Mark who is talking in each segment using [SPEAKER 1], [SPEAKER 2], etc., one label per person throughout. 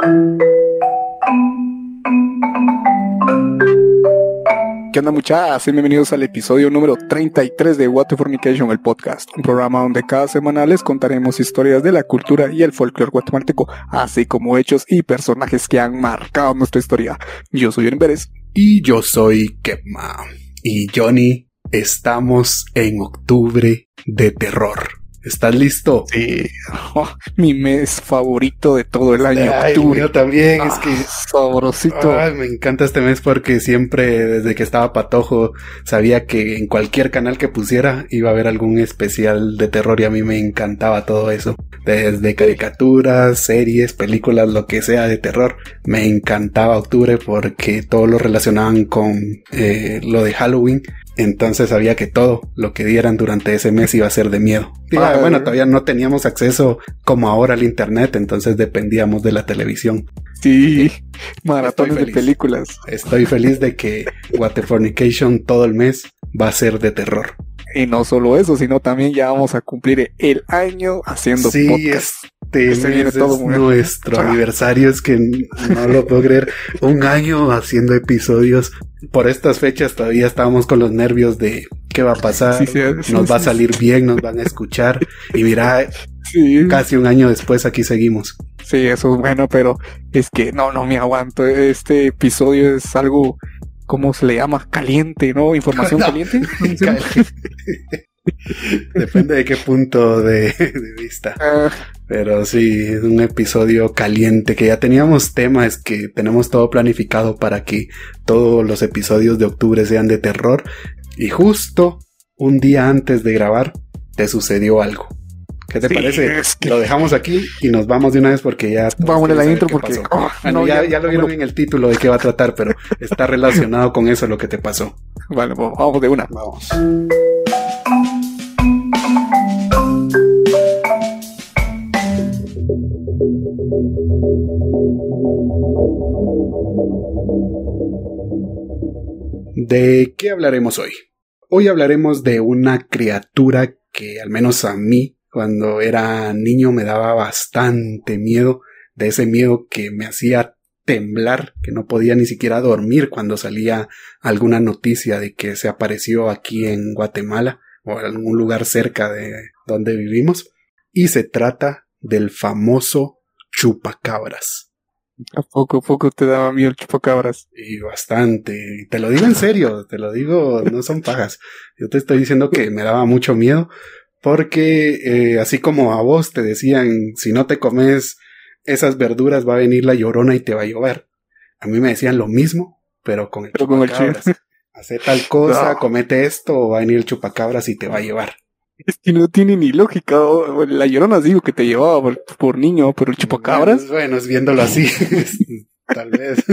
[SPEAKER 1] ¿Qué onda muchachas? Bienvenidos al episodio número 33 de What Fornication, el podcast, un programa donde cada semana les contaremos historias de la cultura y el folclore guatemalteco, así como hechos y personajes que han marcado nuestra historia. Yo soy Johnny Pérez.
[SPEAKER 2] Y yo soy Kepma. Y Johnny, estamos en octubre de terror. ¿Estás listo?
[SPEAKER 1] Sí, oh, mi mes favorito de todo el año.
[SPEAKER 2] Ay,
[SPEAKER 1] octubre.
[SPEAKER 2] mío también, es
[SPEAKER 1] Ah,
[SPEAKER 2] que
[SPEAKER 1] sabrosito.
[SPEAKER 2] Ay, me encanta este mes porque siempre desde que estaba patojo sabía que en cualquier canal que pusiera iba a haber algún especial de terror y a mí me encantaba todo eso. Desde caricaturas, series, películas, lo que sea de terror. Me encantaba octubre porque todo lo relacionaban con eh, lo de Halloween. Entonces sabía que todo lo que dieran durante ese mes iba a ser de miedo. Digo,
[SPEAKER 1] Ah,
[SPEAKER 2] bueno, todavía no teníamos acceso como ahora al internet, entonces dependíamos de la televisión.
[SPEAKER 1] Sí, maratones de películas.
[SPEAKER 2] Estoy feliz de que Water Fornication todo el mes va a ser de terror.
[SPEAKER 1] Y no solo eso, sino también ya vamos a cumplir el año haciendo
[SPEAKER 2] sí,
[SPEAKER 1] podcast.
[SPEAKER 2] Este mes
[SPEAKER 1] viene todo
[SPEAKER 2] es nuestro aniversario, es que no lo puedo creer. Un año haciendo episodios. Por estas fechas todavía estábamos con los nervios de qué va a pasar.
[SPEAKER 1] Sí, sí, sí,
[SPEAKER 2] nos va a salir bien, nos van a escuchar. Y mira, casi un año después aquí seguimos.
[SPEAKER 1] sí, eso es bueno, pero es que no, no me aguanto. Este episodio es algo, ¿cómo se le llama? Caliente, ¿no? Información
[SPEAKER 2] No.
[SPEAKER 1] caliente.
[SPEAKER 2] Depende de qué punto de, de vista.
[SPEAKER 1] Ah,
[SPEAKER 2] Pero sí, es un episodio caliente que ya teníamos temas que tenemos todo planificado para que todos los episodios de octubre sean de terror. Y justo un día antes de grabar te sucedió algo. ¿Qué te
[SPEAKER 1] Sí,
[SPEAKER 2] parece?
[SPEAKER 1] es que-
[SPEAKER 2] Lo dejamos aquí y nos vamos de una vez porque ya...
[SPEAKER 1] Vamos a la intro porque oh,
[SPEAKER 2] Bueno,
[SPEAKER 1] no,
[SPEAKER 2] ya, ya lo vieron
[SPEAKER 1] no
[SPEAKER 2] en el título de qué va a tratar, pero está relacionado con eso lo que te pasó.
[SPEAKER 1] Vale, pues, vamos de una.
[SPEAKER 2] Vamos. ¿De qué hablaremos hoy? Hoy hablaremos de una criatura que al menos a mí cuando era niño me daba bastante miedo, de ese miedo que me hacía temblar, que no podía ni siquiera dormir cuando salía alguna noticia de que se apareció aquí en Guatemala o en algún lugar cerca de donde vivimos. Y se trata del famoso chupacabras.
[SPEAKER 1] ¿A poco a poco te daba miedo el chupacabras?
[SPEAKER 2] Y bastante. Y te lo digo en serio, te lo digo, no son pajas. Yo te estoy diciendo que me daba mucho miedo porque eh, así como a vos te decían, si no te comes esas verduras va a venir la llorona y te va a llover. A mí me decían lo mismo, pero con el
[SPEAKER 1] Pero con el
[SPEAKER 2] chupacabras. Hace tal cosa,
[SPEAKER 1] No.
[SPEAKER 2] comete esto o va a venir el chupacabras y te va a llevar.
[SPEAKER 1] Es que no tiene ni lógica. La llorona digo que te llevaba por, por niño, pero el chupacabras,
[SPEAKER 2] Bueno, bueno, es viéndolo así. Tal vez.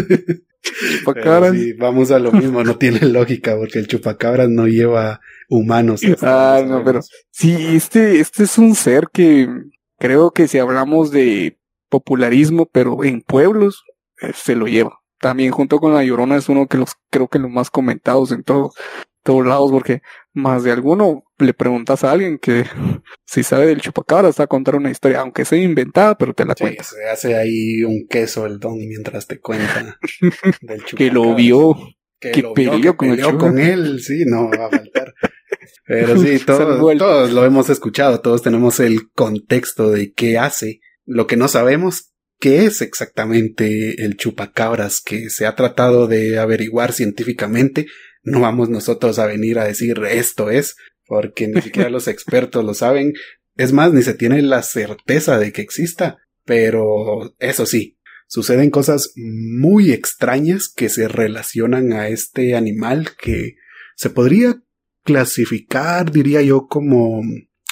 [SPEAKER 1] chupacabras.
[SPEAKER 2] Sí, vamos a lo mismo, no tiene lógica porque el chupacabras no lleva humanos.
[SPEAKER 1] Ah, no, pero sí, este, este es un ser que creo que si hablamos de popularismo, pero en pueblos, eh, se lo lleva. También junto con la Llorona es uno que los creo que los más comentados en todo, todos lados, porque más de alguno le preguntas a alguien que si sabe del chupacabras, te va a contar una historia, aunque sea inventada, pero te la
[SPEAKER 2] Sí,
[SPEAKER 1] cuenta.
[SPEAKER 2] se hace ahí un queso el don mientras te cuenta del
[SPEAKER 1] Que lo vio.
[SPEAKER 2] que,
[SPEAKER 1] que
[SPEAKER 2] lo
[SPEAKER 1] peleó
[SPEAKER 2] vio, que
[SPEAKER 1] con el
[SPEAKER 2] peleó con él, sí, no va a faltar. Pero sí, todos, todos lo hemos escuchado, todos tenemos el contexto de qué hace. Lo que no sabemos, qué es exactamente el chupacabras que se ha tratado de averiguar científicamente. No vamos nosotros a venir a decir esto es, porque ni siquiera los expertos lo saben. Es más, ni se tiene la certeza de que exista. Pero eso sí, suceden cosas muy extrañas que se relacionan a este animal que se podría clasificar, diría yo, como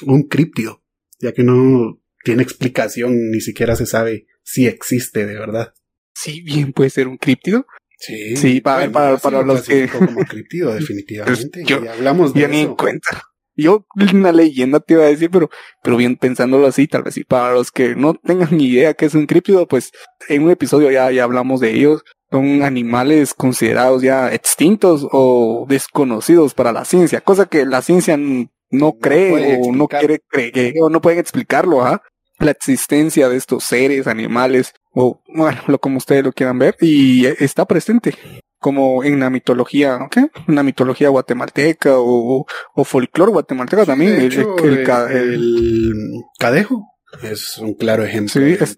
[SPEAKER 2] un críptido, ya que no tiene explicación, ni siquiera se sabe si existe de verdad.
[SPEAKER 1] Sí, bien puede ser un críptido.
[SPEAKER 2] Sí,
[SPEAKER 1] Sí, para- para- para
[SPEAKER 2] lo
[SPEAKER 1] los que-
[SPEAKER 2] como definitivamente.
[SPEAKER 1] Pues yo-
[SPEAKER 2] y hablamos de
[SPEAKER 1] Ya ni en
[SPEAKER 2] eso.
[SPEAKER 1] cuenta. Yo una leyenda te iba a decir, pero, pero bien pensándolo así, tal vez sí, para los que no tengan ni idea qué es un críptido, pues en un episodio ya, ya hablamos de ellos. Son animales considerados ya extintos o desconocidos para la ciencia, cosa que la ciencia no, cree o no quiere creer o no pueden explicarlo, ¿ah? La existencia de estos seres, animales, o bueno, lo como ustedes lo quieran ver, y está presente como en la mitología. En la mitología guatemalteca o, o folclore guatemalteca también.
[SPEAKER 2] el, el, cadejo es un claro ejemplo sí, es...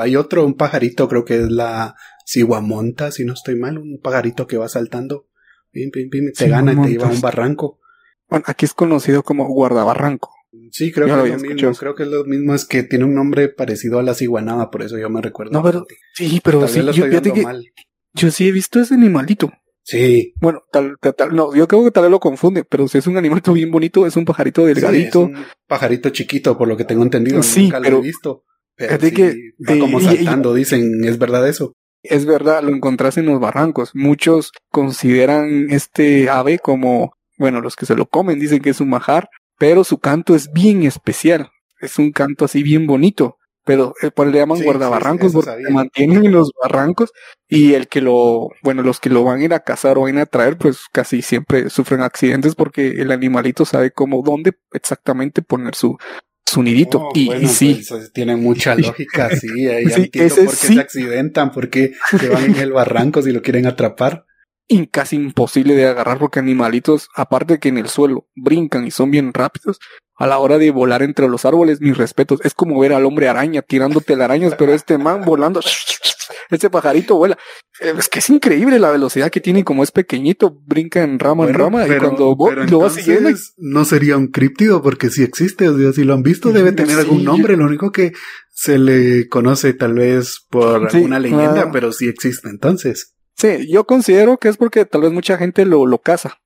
[SPEAKER 2] Hay otro, un pajarito, creo que es la ciguamonta, si no estoy mal, un pajarito que va saltando, pim, pim, pim, te gana y te lleva a un barranco.
[SPEAKER 1] Bueno, aquí es conocido como guardabarranco.
[SPEAKER 2] Sí, creo que es lo mismo. Creo que es lo mismo, es que tiene un nombre parecido a la ciguanaba, por eso yo me recuerdo.
[SPEAKER 1] No, pero sí, pero sí, yo, que, yo sí he visto ese animalito.
[SPEAKER 2] Sí.
[SPEAKER 1] Bueno, tal, tal, no, yo creo que tal vez lo confunde, pero si es un animalito bien bonito, es un pajarito delgadito.
[SPEAKER 2] Sí, es un pajarito chiquito, por lo que tengo entendido. Sí, Nunca pero, lo he visto. Pero sí, que, va como saltando, dicen, ¿es verdad eso?
[SPEAKER 1] Es verdad, lo encontrás en los barrancos. Muchos consideran este ave como, bueno, los que se lo comen dicen que es un majar, pero su canto es bien especial. Es un canto así bien bonito pero eh, por le llaman guardabarrancos porque se mantienen en los barrancos y el que lo, bueno, los que lo van a ir a cazar o van a traer, pues casi siempre sufren accidentes porque el animalito sabe cómo, dónde exactamente poner su, su nidito. Oh, y, sí.
[SPEAKER 2] Pues, tiene mucha lógica, sí. Ahí sí, entiendo por qué se accidentan, porque se van en el barranco si lo quieren atrapar.
[SPEAKER 1] Casi imposible de agarrar porque animalitos, aparte que en el suelo brincan y son bien rápidos, a la hora de volar entre los árboles, mis respetos. Es como ver al hombre araña tirándote arañas, pero este man volando, este pajarito vuela. Eh, es que es increíble la velocidad que tiene, como es pequeñito, brinca en rama en rama y cuando lo va siguiendo.
[SPEAKER 2] No sería un críptido porque si existe, o sea, si lo han visto, debe tener algún nombre. Lo único que se le conoce tal vez por alguna leyenda, pero sí existe entonces.
[SPEAKER 1] Sí, yo considero que es porque tal vez mucha gente lo, lo caza.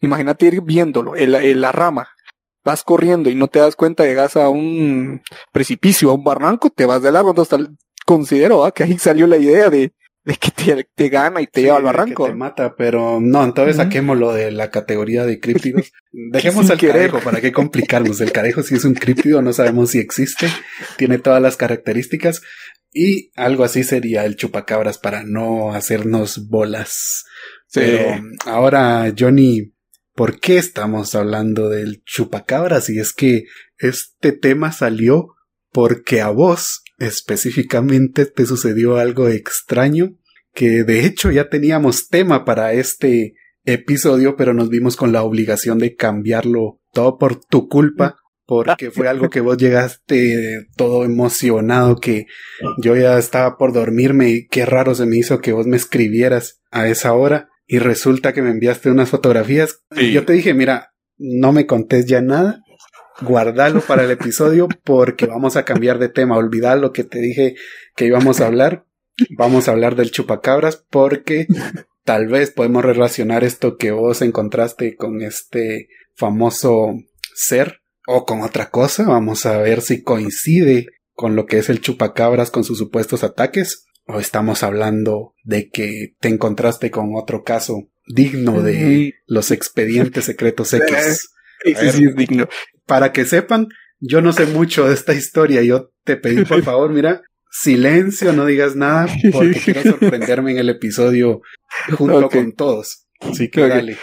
[SPEAKER 1] Imagínate ir viéndolo, en la, en la rama, vas corriendo y no te das cuenta, llegas a un precipicio, a un barranco, te vas de largo. Entonces, considero que ahí salió la idea de, de que te, gana y te lleva al barranco.
[SPEAKER 2] te mata, pero no, entonces saquémoslo de la categoría de críptidos. Dejemos al carejo, ¿para qué complicarnos? El carejo si es un críptido, no sabemos si existe, tiene todas las características. Y algo así sería el chupacabras para no hacernos bolas. Pero ahora, Johnny, ¿Por qué estamos hablando del chupacabras? Y es que este tema salió porque a vos específicamente te sucedió algo extraño, que de hecho ya teníamos tema para este episodio, pero nos vimos con la obligación de cambiarlo todo por tu culpa, porque fue algo que vos llegaste todo emocionado, que yo ya estaba por dormirme y qué raro se me hizo que vos me escribieras a esa hora y resulta que me enviaste unas fotografías. Y yo te dije, mira, no me contés ya nada, guardalo para el episodio porque vamos a cambiar de tema, olvidar lo que te dije que íbamos a hablar. Vamos a hablar del chupacabras porque tal vez podemos relacionar esto que vos encontraste con este famoso ser o con otra cosa. Vamos a ver si coincide con lo que es el chupacabras con sus supuestos ataques o estamos hablando de que te encontraste con otro caso digno de los expedientes secretos X.
[SPEAKER 1] Sí, sí, es digno.
[SPEAKER 2] Para que sepan, yo no sé mucho de esta historia. Yo te pedí, por favor, mira, silencio, no digas nada, porque quiero sorprenderme en el episodio junto con todos. Sí, que dale.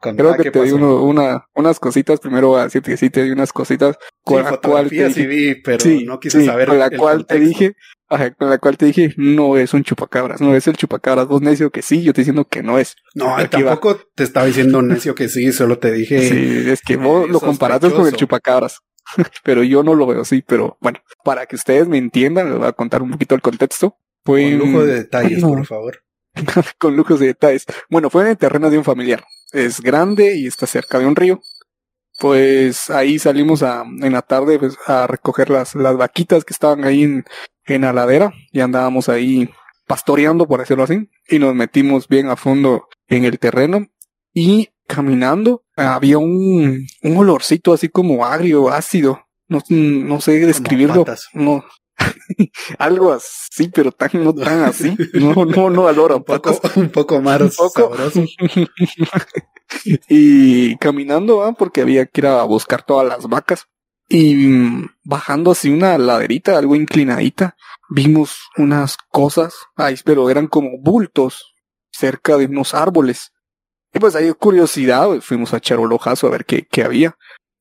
[SPEAKER 1] creo que te di una, unas cositas. Primero voy a decirte que sí te di unas cositas.
[SPEAKER 2] Con la cual te dije, vi, pero no quise saber.
[SPEAKER 1] Con la cual te dije, con la cual te dije, no es un chupacabras, no es el chupacabras. Vos necio que sí, yo te diciendo que no es.
[SPEAKER 2] No, tampoco te estaba diciendo necio que sí, solo te dije.
[SPEAKER 1] Sí, es que vos lo comparaste con el chupacabras. pero yo no lo veo así, pero bueno, para que ustedes me entiendan, les voy a contar un poquito el contexto.
[SPEAKER 2] Fue con lujo de detalles, por favor.
[SPEAKER 1] con lujos de detalles. Bueno, fue en el terreno de un familiar. Es grande y está cerca de un río. Pues ahí salimos a, en la tarde pues, a recoger las, las vaquitas que estaban ahí en, en la ladera y andábamos ahí pastoreando, por decirlo así, y nos metimos bien a fondo en el terreno y caminando había un, un olorcito así como agrio, ácido. No, no sé describirlo. No, algo así, pero tan, no tan así. No, no, no valora
[SPEAKER 2] un poco, un poco más sabroso.
[SPEAKER 1] y caminando, ¿va? porque había que ir a buscar todas las vacas. Y bajando así una laderita, algo inclinadita, vimos unas cosas, ay, pero eran como bultos cerca de unos árboles. Y pues ahí curiosidad, fuimos a echar un ojazo a ver qué, qué había.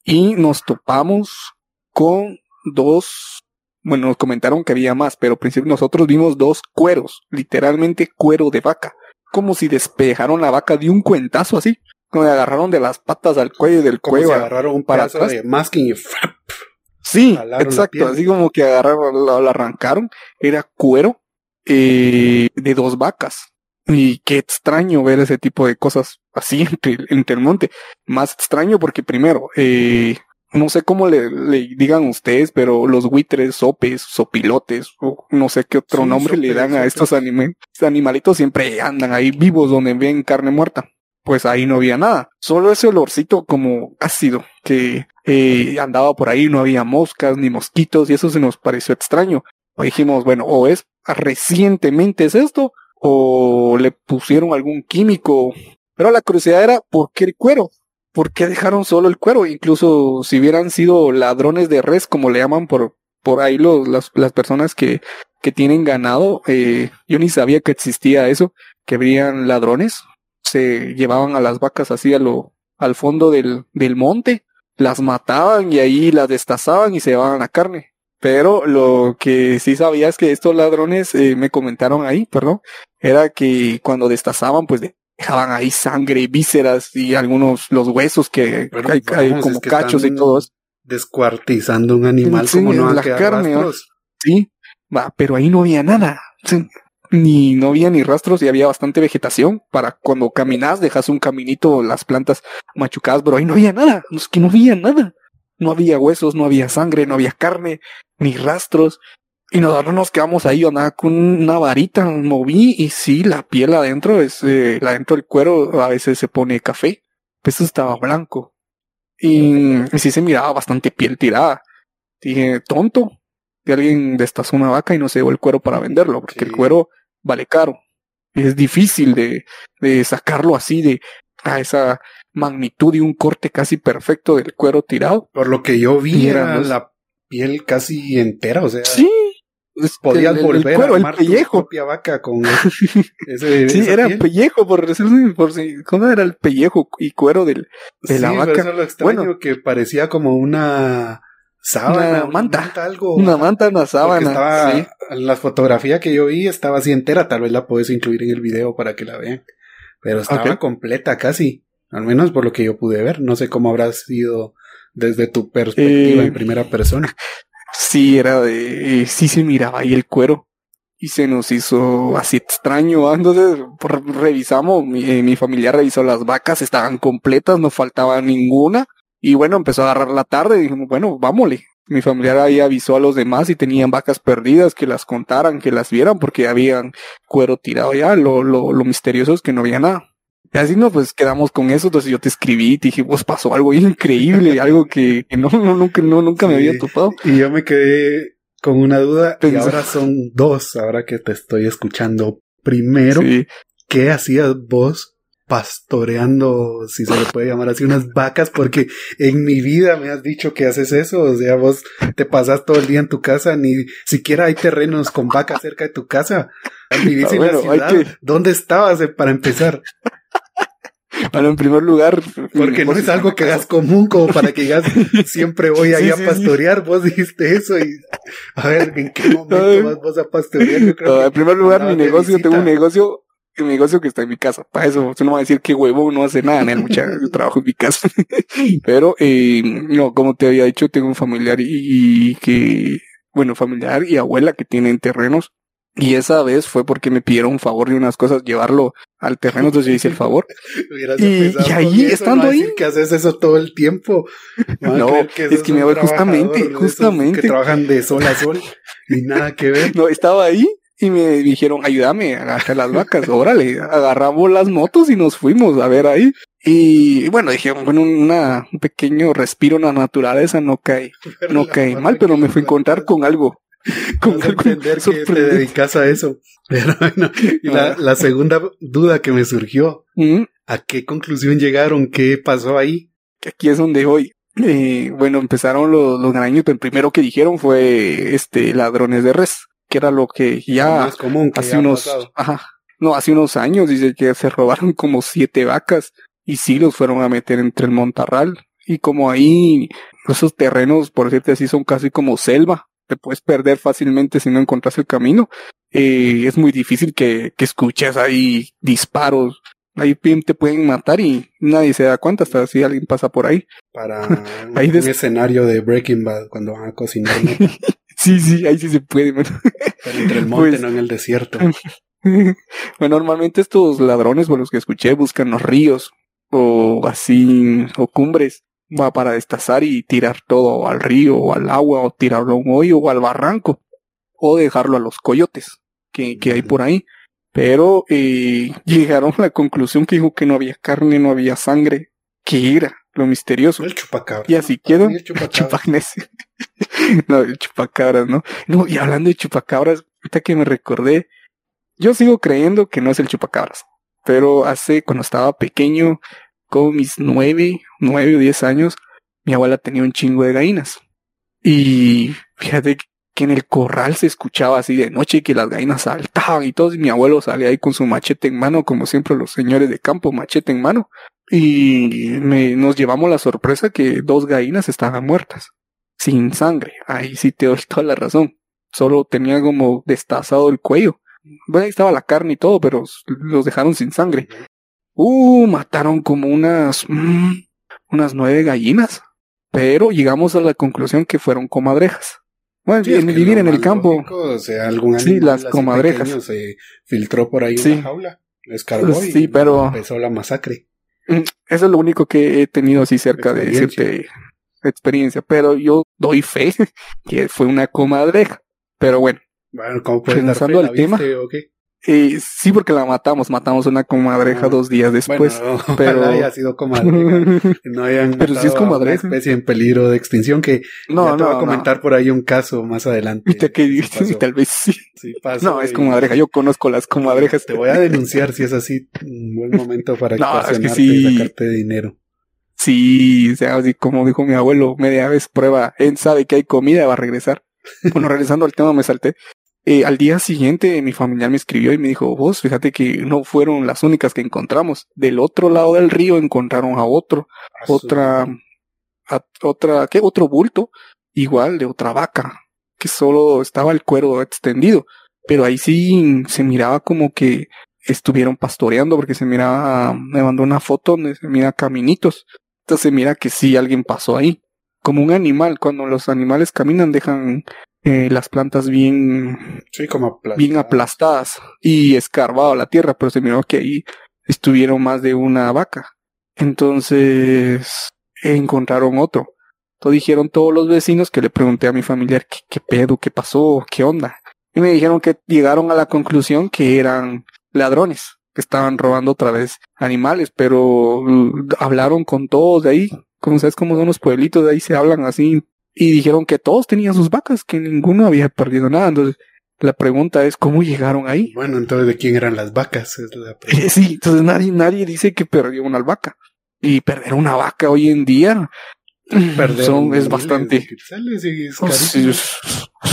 [SPEAKER 1] Y nos topamos con dos bueno, nos comentaron que había más, pero al principio nosotros vimos dos cueros, literalmente cuero de vaca, como si despejaron la vaca de un cuentazo así, como le agarraron de las patas al cuello y del
[SPEAKER 2] Como
[SPEAKER 1] cuello
[SPEAKER 2] si agarraron un
[SPEAKER 1] para atrás.
[SPEAKER 2] de masking y ¡frap!
[SPEAKER 1] Sí, exacto, así como que agarraron, lo, lo arrancaron, era cuero eh, de dos vacas. Y qué extraño ver ese tipo de cosas así entre, entre el monte. Más extraño porque primero, eh, no sé cómo le, le digan ustedes, pero los buitres, sopes, sopilotes, o no sé qué otro
[SPEAKER 2] Sí,
[SPEAKER 1] nombre le dan a estos anime- animalitos, siempre andan ahí vivos donde ven carne muerta. Pues ahí no había nada, solo ese olorcito como ácido que eh, andaba por ahí, no había moscas ni mosquitos y eso se nos pareció extraño. O dijimos, bueno, o es recientemente es esto, o le pusieron algún químico. Pero la curiosidad era, ¿por qué el cuero? ¿Por qué dejaron solo el cuero? Incluso si hubieran sido ladrones de res, como le llaman por, por ahí los, las, las personas que, que tienen ganado, eh, yo ni sabía que existía eso, que habrían ladrones, se llevaban a las vacas así lo, al fondo del, del monte, las mataban y ahí las destazaban y se llevaban la carne. Pero lo que sí sabía es que estos ladrones eh, me comentaron ahí, perdón, era que cuando destazaban, pues dejaban ahí sangre, vísceras y algunos los huesos que
[SPEAKER 2] Pero,
[SPEAKER 1] hay, como
[SPEAKER 2] es que
[SPEAKER 1] cachos y
[SPEAKER 2] están
[SPEAKER 1] todo eso.
[SPEAKER 2] Descuartizando un animal
[SPEAKER 1] Sí,
[SPEAKER 2] como no
[SPEAKER 1] la carne. Sí, va, pero ahí no había nada. Sí, Ni no había ni rastros y había bastante vegetación. Para cuando caminas, dejas un caminito, las plantas machucadas, pero ahí no había nada. Es que no había nada. No había huesos, no había sangre, no había carne, ni rastros. Y nosotros nos quedamos ahí, yo andaba con una varita, moví y sí, la piel adentro es, eh, adentro del cuero a veces se pone café. Pues eso estaba blanco. Y, y sí se miraba bastante piel tirada. Dije, tonto, que alguien destazó una vaca y no se llevó el cuero para venderlo, porque el cuero vale caro. Es difícil de, de sacarlo así de a esa magnitud y un corte casi perfecto del cuero tirado.
[SPEAKER 2] Por lo que yo vi era la piel casi entera, o sea,
[SPEAKER 1] Sí.
[SPEAKER 2] Podías
[SPEAKER 1] el- el-
[SPEAKER 2] volver
[SPEAKER 1] el cuero,
[SPEAKER 2] a
[SPEAKER 1] el
[SPEAKER 2] armar tu
[SPEAKER 1] pellejo.
[SPEAKER 2] propia vaca con ese,
[SPEAKER 1] Sí, era
[SPEAKER 2] piel.
[SPEAKER 1] pellejo, por decirlo, por si, ¿cómo era el pellejo y cuero del, de la vaca?
[SPEAKER 2] pero eso es lo extraño
[SPEAKER 1] Bueno.
[SPEAKER 2] que parecía como una sábana,
[SPEAKER 1] Una manta.
[SPEAKER 2] algo.
[SPEAKER 1] una manta, una sábana.
[SPEAKER 2] estaba,
[SPEAKER 1] sí.
[SPEAKER 2] la fotografía que yo vi estaba así entera, tal vez la puedes incluir en el video para que la vean. Pero estaba completa casi, al menos por lo que yo pude ver. No sé cómo habrá sido desde tu perspectiva
[SPEAKER 1] Eh,
[SPEAKER 2] en primera persona.
[SPEAKER 1] Sí, era de, eh, sí se miraba ahí el cuero y se nos hizo así extraño. Entonces revisamos, mi, eh, mi familia revisó las vacas, estaban completas, no faltaba ninguna. Y bueno, empezó a agarrar la tarde y dijimos, bueno, vámonos. Mi familiar ahí avisó a los demás y tenían vacas perdidas, que las contaran, que las vieran, porque habían cuero tirado ya. Lo, lo, lo misterioso es que no había nada. Y así no, pues quedamos con eso. Entonces yo te escribí, te dije, pues pasó algo increíble, algo que, que no, no, nunca, no, nunca me había topado.
[SPEAKER 2] Y yo me quedé con una duda y ahora son dos, ahora que te estoy escuchando. Primero,
[SPEAKER 1] Sí.
[SPEAKER 2] ¿qué hacías vos pastoreando, si se le puede llamar así, unas vacas? Porque en mi vida me has dicho que haces eso, o sea, vos te pasas todo el día en tu casa, ni siquiera hay terrenos con vacas cerca de tu casa. Vivís
[SPEAKER 1] Ah,
[SPEAKER 2] en la
[SPEAKER 1] bueno,
[SPEAKER 2] ciudad.
[SPEAKER 1] que-
[SPEAKER 2] ¿Dónde estabas eh, para empezar?
[SPEAKER 1] Bueno, en primer lugar.
[SPEAKER 2] Porque no
[SPEAKER 1] vos
[SPEAKER 2] es algo que hagas común como para que digas siempre voy ahí
[SPEAKER 1] Sí,
[SPEAKER 2] a pastorear. Vos dijiste eso y a ver en qué momento vas vos a pastorear. Yo creo
[SPEAKER 1] No, en primer lugar, mi negocio, tengo un negocio, un negocio que está en mi casa. Para eso, tú no vas a decir que huevón no hace nada, en mucha yo trabajo en mi casa. Pero, eh, no, como te había dicho, tengo un familiar y, y que, bueno, familiar y abuela que tienen terrenos. Y esa vez fue porque me pidieron un favor de unas cosas, llevarlo al terreno, entonces yo hice el favor. Y- ahí,
[SPEAKER 2] eso,
[SPEAKER 1] estando
[SPEAKER 2] no
[SPEAKER 1] ahí-
[SPEAKER 2] que haces eso todo el tiempo.
[SPEAKER 1] No,
[SPEAKER 2] creer
[SPEAKER 1] es que me voy justamente, justamente.
[SPEAKER 2] Que trabajan de sol a sol y nada que ver.
[SPEAKER 1] No, estaba ahí y me dijeron, ayúdame a agarrar las vacas. Órale, agarramos las motos y nos fuimos a ver ahí. Y bueno, dije, bueno, una, un pequeño respiro en la naturaleza no cae, no cae mal, pero
[SPEAKER 2] que
[SPEAKER 1] me fui a encontrar con algo. Con
[SPEAKER 2] entender que te dedicas a eso. Pero bueno, y la,
[SPEAKER 1] Ah.
[SPEAKER 2] la segunda duda que me surgió,
[SPEAKER 1] Mm,
[SPEAKER 2] ¿a qué conclusión llegaron? ¿Qué pasó ahí?
[SPEAKER 1] que aquí es donde voy. Eh, bueno, empezaron los, los garaños, pero el primero que dijeron fue este ladrones de res, que era lo que ya
[SPEAKER 2] más común que
[SPEAKER 1] hace
[SPEAKER 2] ha
[SPEAKER 1] unos, ajá, no, hace unos años dice que se robaron como siete vacas y sí los fueron a meter entre el montarral y como ahí esos terrenos, por decirte así, son casi como selva. Te puedes perder fácilmente si no encontras el camino. Eh, es muy difícil que, que escuches ahí disparos. Ahí te pueden matar y nadie se da cuenta hasta si alguien pasa por ahí.
[SPEAKER 2] Para un, escenario de Breaking Bad cuando van a cocinar.
[SPEAKER 1] sí, sí, ahí sí se puede.
[SPEAKER 2] Pero entre el monte, pues no en el desierto.
[SPEAKER 1] bueno, normalmente estos ladrones, por los que escuché, buscan los ríos o así, o cumbres, va para destazar y tirar todo al río o al agua o tirarlo a un hoyo o al barranco o dejarlo a los coyotes que, que hay por ahí. Pero eh, llegaron a la conclusión que dijo que no había carne, no había sangre. ¿Qué era? Lo misterioso.
[SPEAKER 2] El chupacabra.
[SPEAKER 1] Y así quedó. El chupacabras. no, el chupacabras, ¿no? No, y hablando de chupacabras, ahorita que me recordé, yo sigo creyendo que no es el chupacabras. Pero hace, cuando estaba pequeño, con mis nueve, nueve o diez años, mi abuela tenía un chingo de gallinas. Y fíjate que en el corral se escuchaba así de noche que las gallinas saltaban y todo, y mi abuelo salía ahí con su machete en mano, como siempre los señores de campo, machete en mano. Y me, nos llevamos la sorpresa que dos gallinas estaban muertas, sin sangre. Ahí sí te doy toda la razón. Solo tenía como destazado el cuello. Bueno, ahí estaba la carne y todo, pero los dejaron sin sangre. Uh, mataron como unas, mm, unas nueve gallinas. Pero llegamos a la conclusión que fueron comadrejas. Bueno, vivir en el campo.
[SPEAKER 2] o sea, algún
[SPEAKER 1] sí, las comadrejas.
[SPEAKER 2] Se filtró por ahí una jaula, escarbó
[SPEAKER 1] sí,
[SPEAKER 2] y
[SPEAKER 1] pero...
[SPEAKER 2] empezó la masacre.
[SPEAKER 1] Mm, eso es lo único que he tenido así cerca de decirte experiencia. Pero yo doy fe que fue una comadreja. Pero bueno.
[SPEAKER 2] Bueno, ¿cómo puedes dar fe, al tema? O qué?
[SPEAKER 1] Eh, sí, porque la matamos, matamos una comadreja ah, dos días después.
[SPEAKER 2] Bueno, pero haya sido comadreja. No hayan
[SPEAKER 1] pero sí es comadreja.
[SPEAKER 2] Una especie en peligro de extinción que no, ya te voy a comentar por ahí un caso más adelante.
[SPEAKER 1] que tal vez sí.
[SPEAKER 2] sí
[SPEAKER 1] no, es comadreja. Yo conozco las comadrejas.
[SPEAKER 2] Te voy a denunciar si es así. Un buen momento para no, es que sí. y sacarte dinero.
[SPEAKER 1] Sí, o sea, así como dijo mi abuelo, media vez prueba, él sabe que hay comida, va a regresar. Bueno, regresando al tema, me salté. Eh, al día siguiente mi familiar me escribió y me dijo, vos fíjate que no fueron las únicas que encontramos. Del otro lado del río encontraron a otro, otra, otra, ¿qué? Otro bulto, igual de otra vaca, que solo estaba el cuero extendido. Pero ahí sí se miraba como que estuvieron pastoreando porque se miraba, me mandó una foto donde se mira caminitos. Entonces se mira que sí alguien pasó ahí. Como un animal, cuando los animales caminan dejan eh, las plantas bien,
[SPEAKER 2] como
[SPEAKER 1] bien aplastadas y escarbado la tierra, pero se miró que ahí estuvieron más de una vaca. Entonces encontraron otro. Entonces dijeron todos los vecinos que le pregunté a mi familiar qué, qué pedo, qué pasó, qué onda. Y me dijeron que llegaron a la conclusión que eran ladrones, que estaban robando otra vez animales, pero mm, hablaron con todos de ahí. Como sabes cómo son los pueblitos, de ahí se hablan así y dijeron que todos tenían sus vacas, que ninguno había perdido nada. Entonces, la pregunta es cómo llegaron ahí.
[SPEAKER 2] Bueno, entonces de quién eran las vacas.
[SPEAKER 1] sí, entonces nadie, nadie dice que perdió una vaca. Y perder una vaca hoy en día son, es bastante.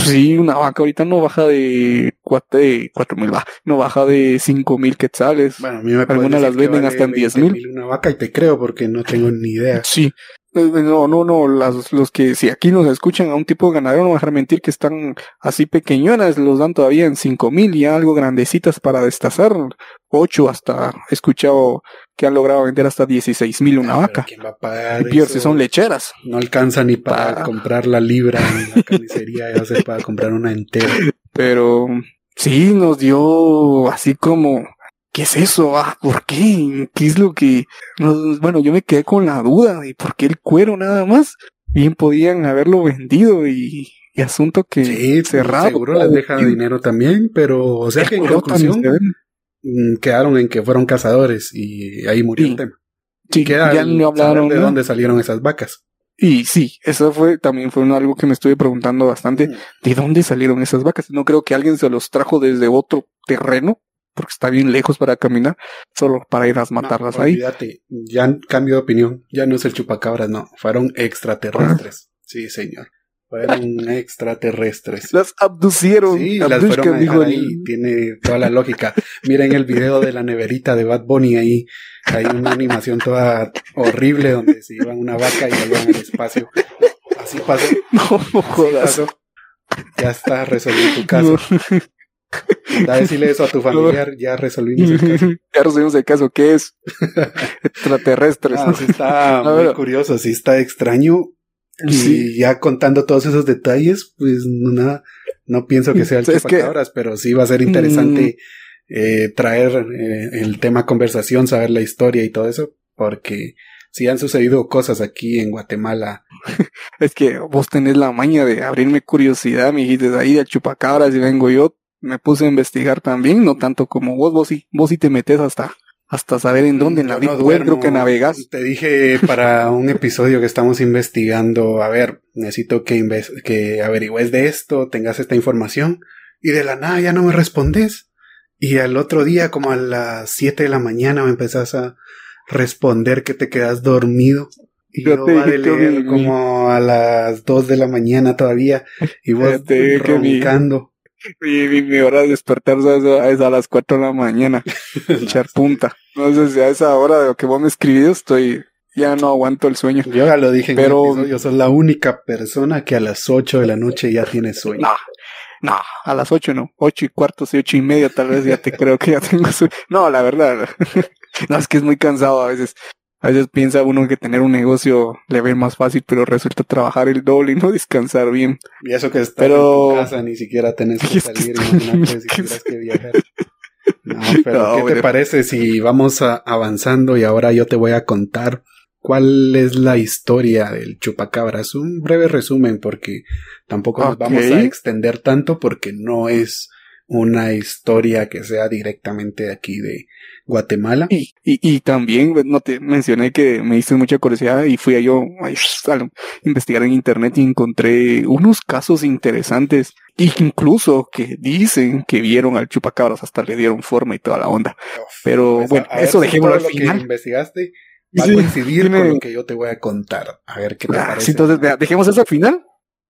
[SPEAKER 1] sí, una vaca ahorita no baja de cuatro, de cuatro mil, no baja de cinco mil quetzales.
[SPEAKER 2] Bueno, a mí me
[SPEAKER 1] Algunas las venden hasta en diez mil.
[SPEAKER 2] Una vaca y te creo porque no tengo ni idea.
[SPEAKER 1] Sí, no, no, no, las, los que si aquí nos escuchan a un tipo de ganadero no van a dejar mentir que están así pequeñonas, los dan todavía en cinco mil y algo grandecitas para destazar, ocho hasta, he escuchado que han logrado vender hasta dieciséis mil una vaca.
[SPEAKER 2] ¿Quién va a pagar
[SPEAKER 1] y peor si son lecheras.
[SPEAKER 2] No alcanza ni para, comprar la libra en la carnicería, ya se para comprar una entera.
[SPEAKER 1] Pero sí, nos dio así como ¿qué es eso? Ah, ¿por qué? ¿Qué es lo que...? bueno, yo me quedé con la duda de por qué el cuero nada más. Bien podían haberlo vendido y, y asunto que
[SPEAKER 2] sí, cerrado. Seguro les deja dinero también, pero, o sea que en conclusión mm, quedaron en que fueron cazadores y ahí murió el tema.
[SPEAKER 1] Sí, ya no hablaron
[SPEAKER 2] de dónde salieron esas vacas.
[SPEAKER 1] Y sí, eso fue también fue algo que me estuve preguntando bastante. Mm. ¿De dónde salieron esas vacas? No creo que alguien se los trajo desde otro terreno porque está bien lejos para caminar, solo para ir a matarlas ahí.
[SPEAKER 2] Olvídate, ya cambio de opinión, ya no es el chupacabras, no, fueron extraterrestres. Sí, señor. Fueron extraterrestres.
[SPEAKER 1] Las abducieron.
[SPEAKER 2] Sí, las fueron a ahí. Tiene toda la lógica. Miren el video de la neverita de Bad Bunny ahí. Hay una animación toda horrible donde se llevan una vaca y la llevan al espacio. Así pasó.
[SPEAKER 1] No, jodas.
[SPEAKER 2] Ya está resolvido tu caso. Da decirle eso a tu familiar, ya resolvimos el caso.
[SPEAKER 1] ya resolvimos el caso, ¿qué es? Extraterrestres.
[SPEAKER 2] Sí está muy curioso, sí está extraño. Y ya contando todos esos detalles, pues no, no pienso que sea el chupacabras, pero sí va a ser interesante mm. eh, traer eh, el tema conversación, saber la historia y todo eso, porque si han sucedido cosas aquí en Guatemala.
[SPEAKER 1] es que vos tenés la maña de abrirme curiosidad, me dijiste ahí de chupacabras y vengo yo, me puse a investigar también, no tanto como vos, vos sí, vos sí te metes hasta hasta saber en dónde, en la no creo que navegas.
[SPEAKER 2] Te dije para un episodio que estamos investigando, a ver, necesito que, que averigües de esto, tengas esta información, y de la nada ya no me respondes. Y al otro día, como a las 7 de la mañana, me empezás a responder que te quedas dormido. Y yo, yo leer como a las 2 de la mañana todavía, y vos roncando.
[SPEAKER 1] Y mi, hora de despertar es a, las 4 de la mañana. echar punta. No sé si a esa hora de lo que vos me escribido estoy. Ya no aguanto el sueño.
[SPEAKER 2] Yo ya lo dije pero, yo soy la única persona que a las 8 de la noche ya tiene sueño.
[SPEAKER 1] No, no, a las 8 no. 8 y cuarto, y 8 y media tal vez ya te creo que ya tengo sueño. No, la verdad. no, es que es muy cansado a veces. A veces piensa uno que tener un negocio le ve más fácil, pero resulta trabajar el doble y no descansar bien.
[SPEAKER 2] Y eso que estás pero... en tu casa ni siquiera tenés que salir, imagínate si tuvieras que viajar. No, pero ¿qué te parece si vamos avanzando y ahora yo te voy a contar cuál es la historia del chupacabras? Un breve resumen porque tampoco nos vamos a extender tanto porque no es una historia que sea directamente de aquí de Guatemala.
[SPEAKER 1] Y, y, y también pues, no te mencioné que me hice mucha curiosidad y fui a yo a, investigar en internet y encontré unos casos interesantes, incluso que dicen que vieron al chupacabras, hasta le dieron forma y toda la onda. Pero pues, bueno, eso dejémoslo al final.
[SPEAKER 2] Que investigaste va a coincidir con lo que yo te voy a contar. A ver qué te ah, parece.
[SPEAKER 1] entonces, dejemos eso al final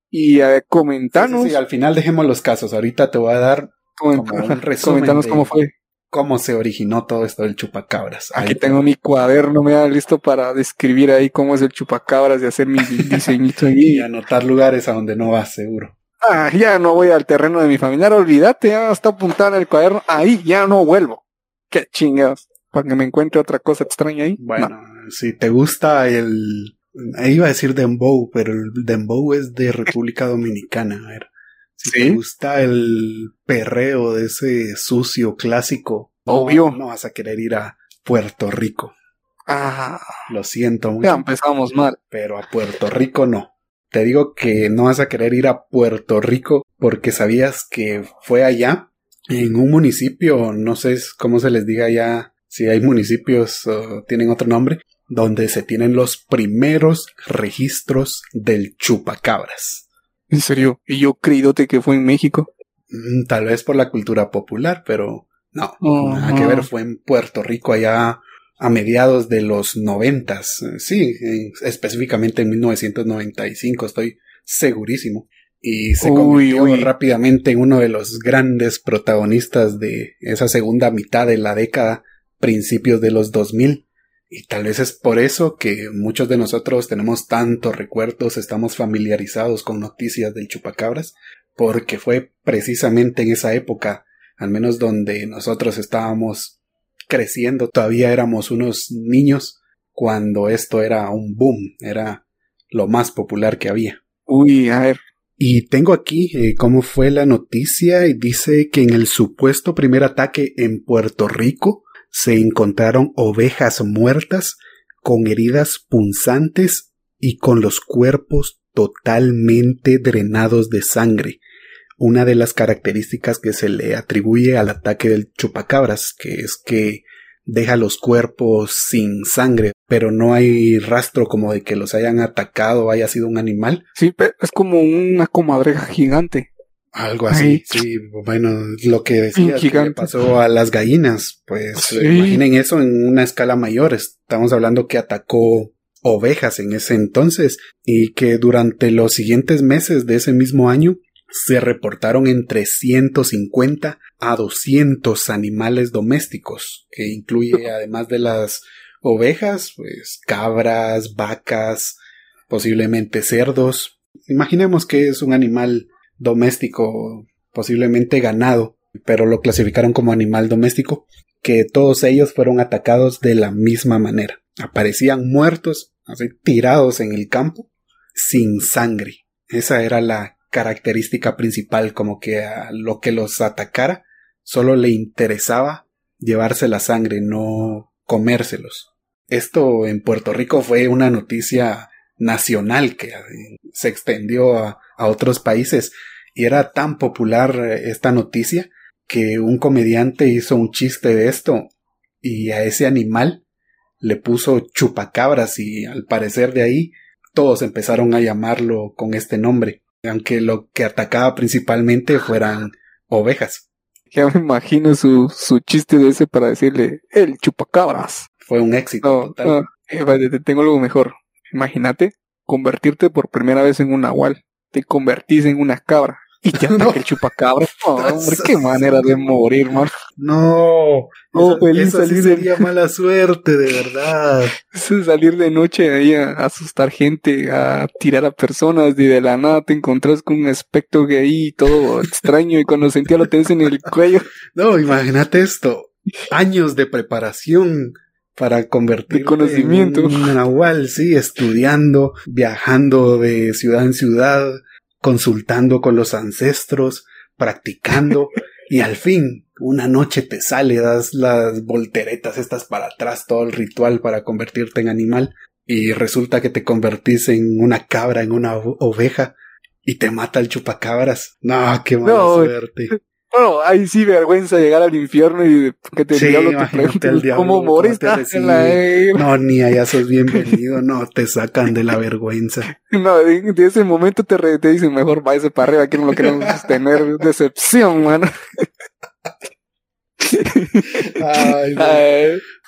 [SPEAKER 1] y ver, comentanos.
[SPEAKER 2] Sí, al final dejemos los casos. Ahorita te voy a dar como un resumen.
[SPEAKER 1] cómo fue.
[SPEAKER 2] Cómo se originó todo esto del chupacabras.
[SPEAKER 1] Aquí tengo mi cuaderno, me da listo para describir ahí cómo es el chupacabras y hacer mi diseñito ahí.
[SPEAKER 2] y anotar lugares a donde no vas, seguro.
[SPEAKER 1] Ah, ya no voy al terreno de mi familiar, olvídate, ya está apuntado en el cuaderno, ahí ya no vuelvo. Qué chingados, para que me encuentre otra cosa extraña ahí.
[SPEAKER 2] Bueno, si te gusta el, iba a decir dembow, pero el dembow es de República Dominicana, a ver. Si te gusta el perreo de ese sucio clásico,
[SPEAKER 1] obvio,
[SPEAKER 2] no, vas a querer ir a Puerto Rico.
[SPEAKER 1] Ah,
[SPEAKER 2] lo siento mucho.
[SPEAKER 1] Ya empezamos mal.
[SPEAKER 2] Pero a Puerto Rico no. Te digo que no vas a querer ir a Puerto Rico porque sabías que fue allá, en un municipio, no sé cómo se les diga allá, si hay municipios o tienen otro nombre, donde se tienen los primeros registros del chupacabras.
[SPEAKER 1] En serio, y yo creídote que fue en México.
[SPEAKER 2] Mm, tal vez por la cultura popular, pero no, nada que ver, fue en Puerto Rico allá a mediados de los noventas, sí, específicamente en 1995, estoy segurísimo. Y se convirtió rápidamente en uno de los grandes protagonistas de esa segunda mitad de la década, principios de los 2000. Y tal vez es por eso que muchos de nosotros tenemos tantos recuerdos, estamos familiarizados con noticias del chupacabras, porque fue precisamente en esa época, al menos donde nosotros estábamos creciendo, todavía éramos unos niños, cuando esto era un boom, era lo más popular que había.
[SPEAKER 1] Uy, a ver.
[SPEAKER 2] Y tengo aquí eh, cómo fue la noticia y dice que en el supuesto primer ataque en Puerto Rico, se encontraron ovejas muertas con heridas punzantes y con los cuerpos totalmente drenados de sangre, una de las características que se le atribuye al ataque del chupacabras, que es que deja los cuerpos sin sangre, pero no hay rastro como de que los hayan atacado haya sido un animal.
[SPEAKER 1] Sí, es como una comadreja gigante.
[SPEAKER 2] Algo así, sí. Bueno, lo que decía que pasó a las gallinas, pues imaginen eso en una escala mayor. Estamos hablando que atacó ovejas en ese entonces y que durante los siguientes meses de ese mismo año se reportaron entre 150 a 200 animales domésticos, que incluye además de las ovejas, pues cabras, vacas, posiblemente cerdos. Imaginemos que es un animal doméstico, posiblemente ganado, pero lo clasificaron como animal doméstico, que todos ellos fueron atacados de la misma manera. Aparecían muertos, así tirados en el campo, sin sangre. Esa era la característica principal, como que a lo que los atacara solo le interesaba llevarse la sangre, no comérselos. Esto en Puerto Rico fue una noticia nacional que se extendió a, otros países y era tan popular esta noticia que un comediante hizo un chiste de esto y a ese animal le puso chupacabras y al parecer de ahí todos empezaron a llamarlo con este nombre, aunque lo que atacaba principalmente fueran ovejas.
[SPEAKER 1] Ya me imagino su, su chiste de ese para decirle el chupacabras.
[SPEAKER 2] Fue un éxito.
[SPEAKER 1] total. Eh, tengo algo mejor. Imagínate convertirte por primera vez en un nahual. Te convertís en una cabra. Y te ataca el chupacabra. hombre, qué manera de morir, man.
[SPEAKER 2] No. No, feliz salir sería mala suerte, de verdad.
[SPEAKER 1] salir de noche ahí a, asustar gente, a tirar a personas y de la nada te encontrás con un aspecto gay todo extraño y cuando sentía lo tenés en el cuello.
[SPEAKER 2] No, imagínate esto. Años de preparación para convertir
[SPEAKER 1] conocimiento.
[SPEAKER 2] en un nahual, sí, estudiando, viajando de ciudad en ciudad, consultando con los ancestros, practicando, y al fin, una noche te sale, das las volteretas estas para atrás, todo el ritual para convertirte en animal, y resulta que te convertís en una cabra, en una oveja, y te mata el chupacabras. No, qué mala suerte.
[SPEAKER 1] Bueno, ahí sí vergüenza llegar al infierno y que te diablo te pregunte cómo moriste.
[SPEAKER 2] No, ni allá sos bienvenido, no, te sacan de la vergüenza.
[SPEAKER 1] No, de, ese momento te, te dicen mejor váyase para arriba, que no lo queremos tener decepción, mano.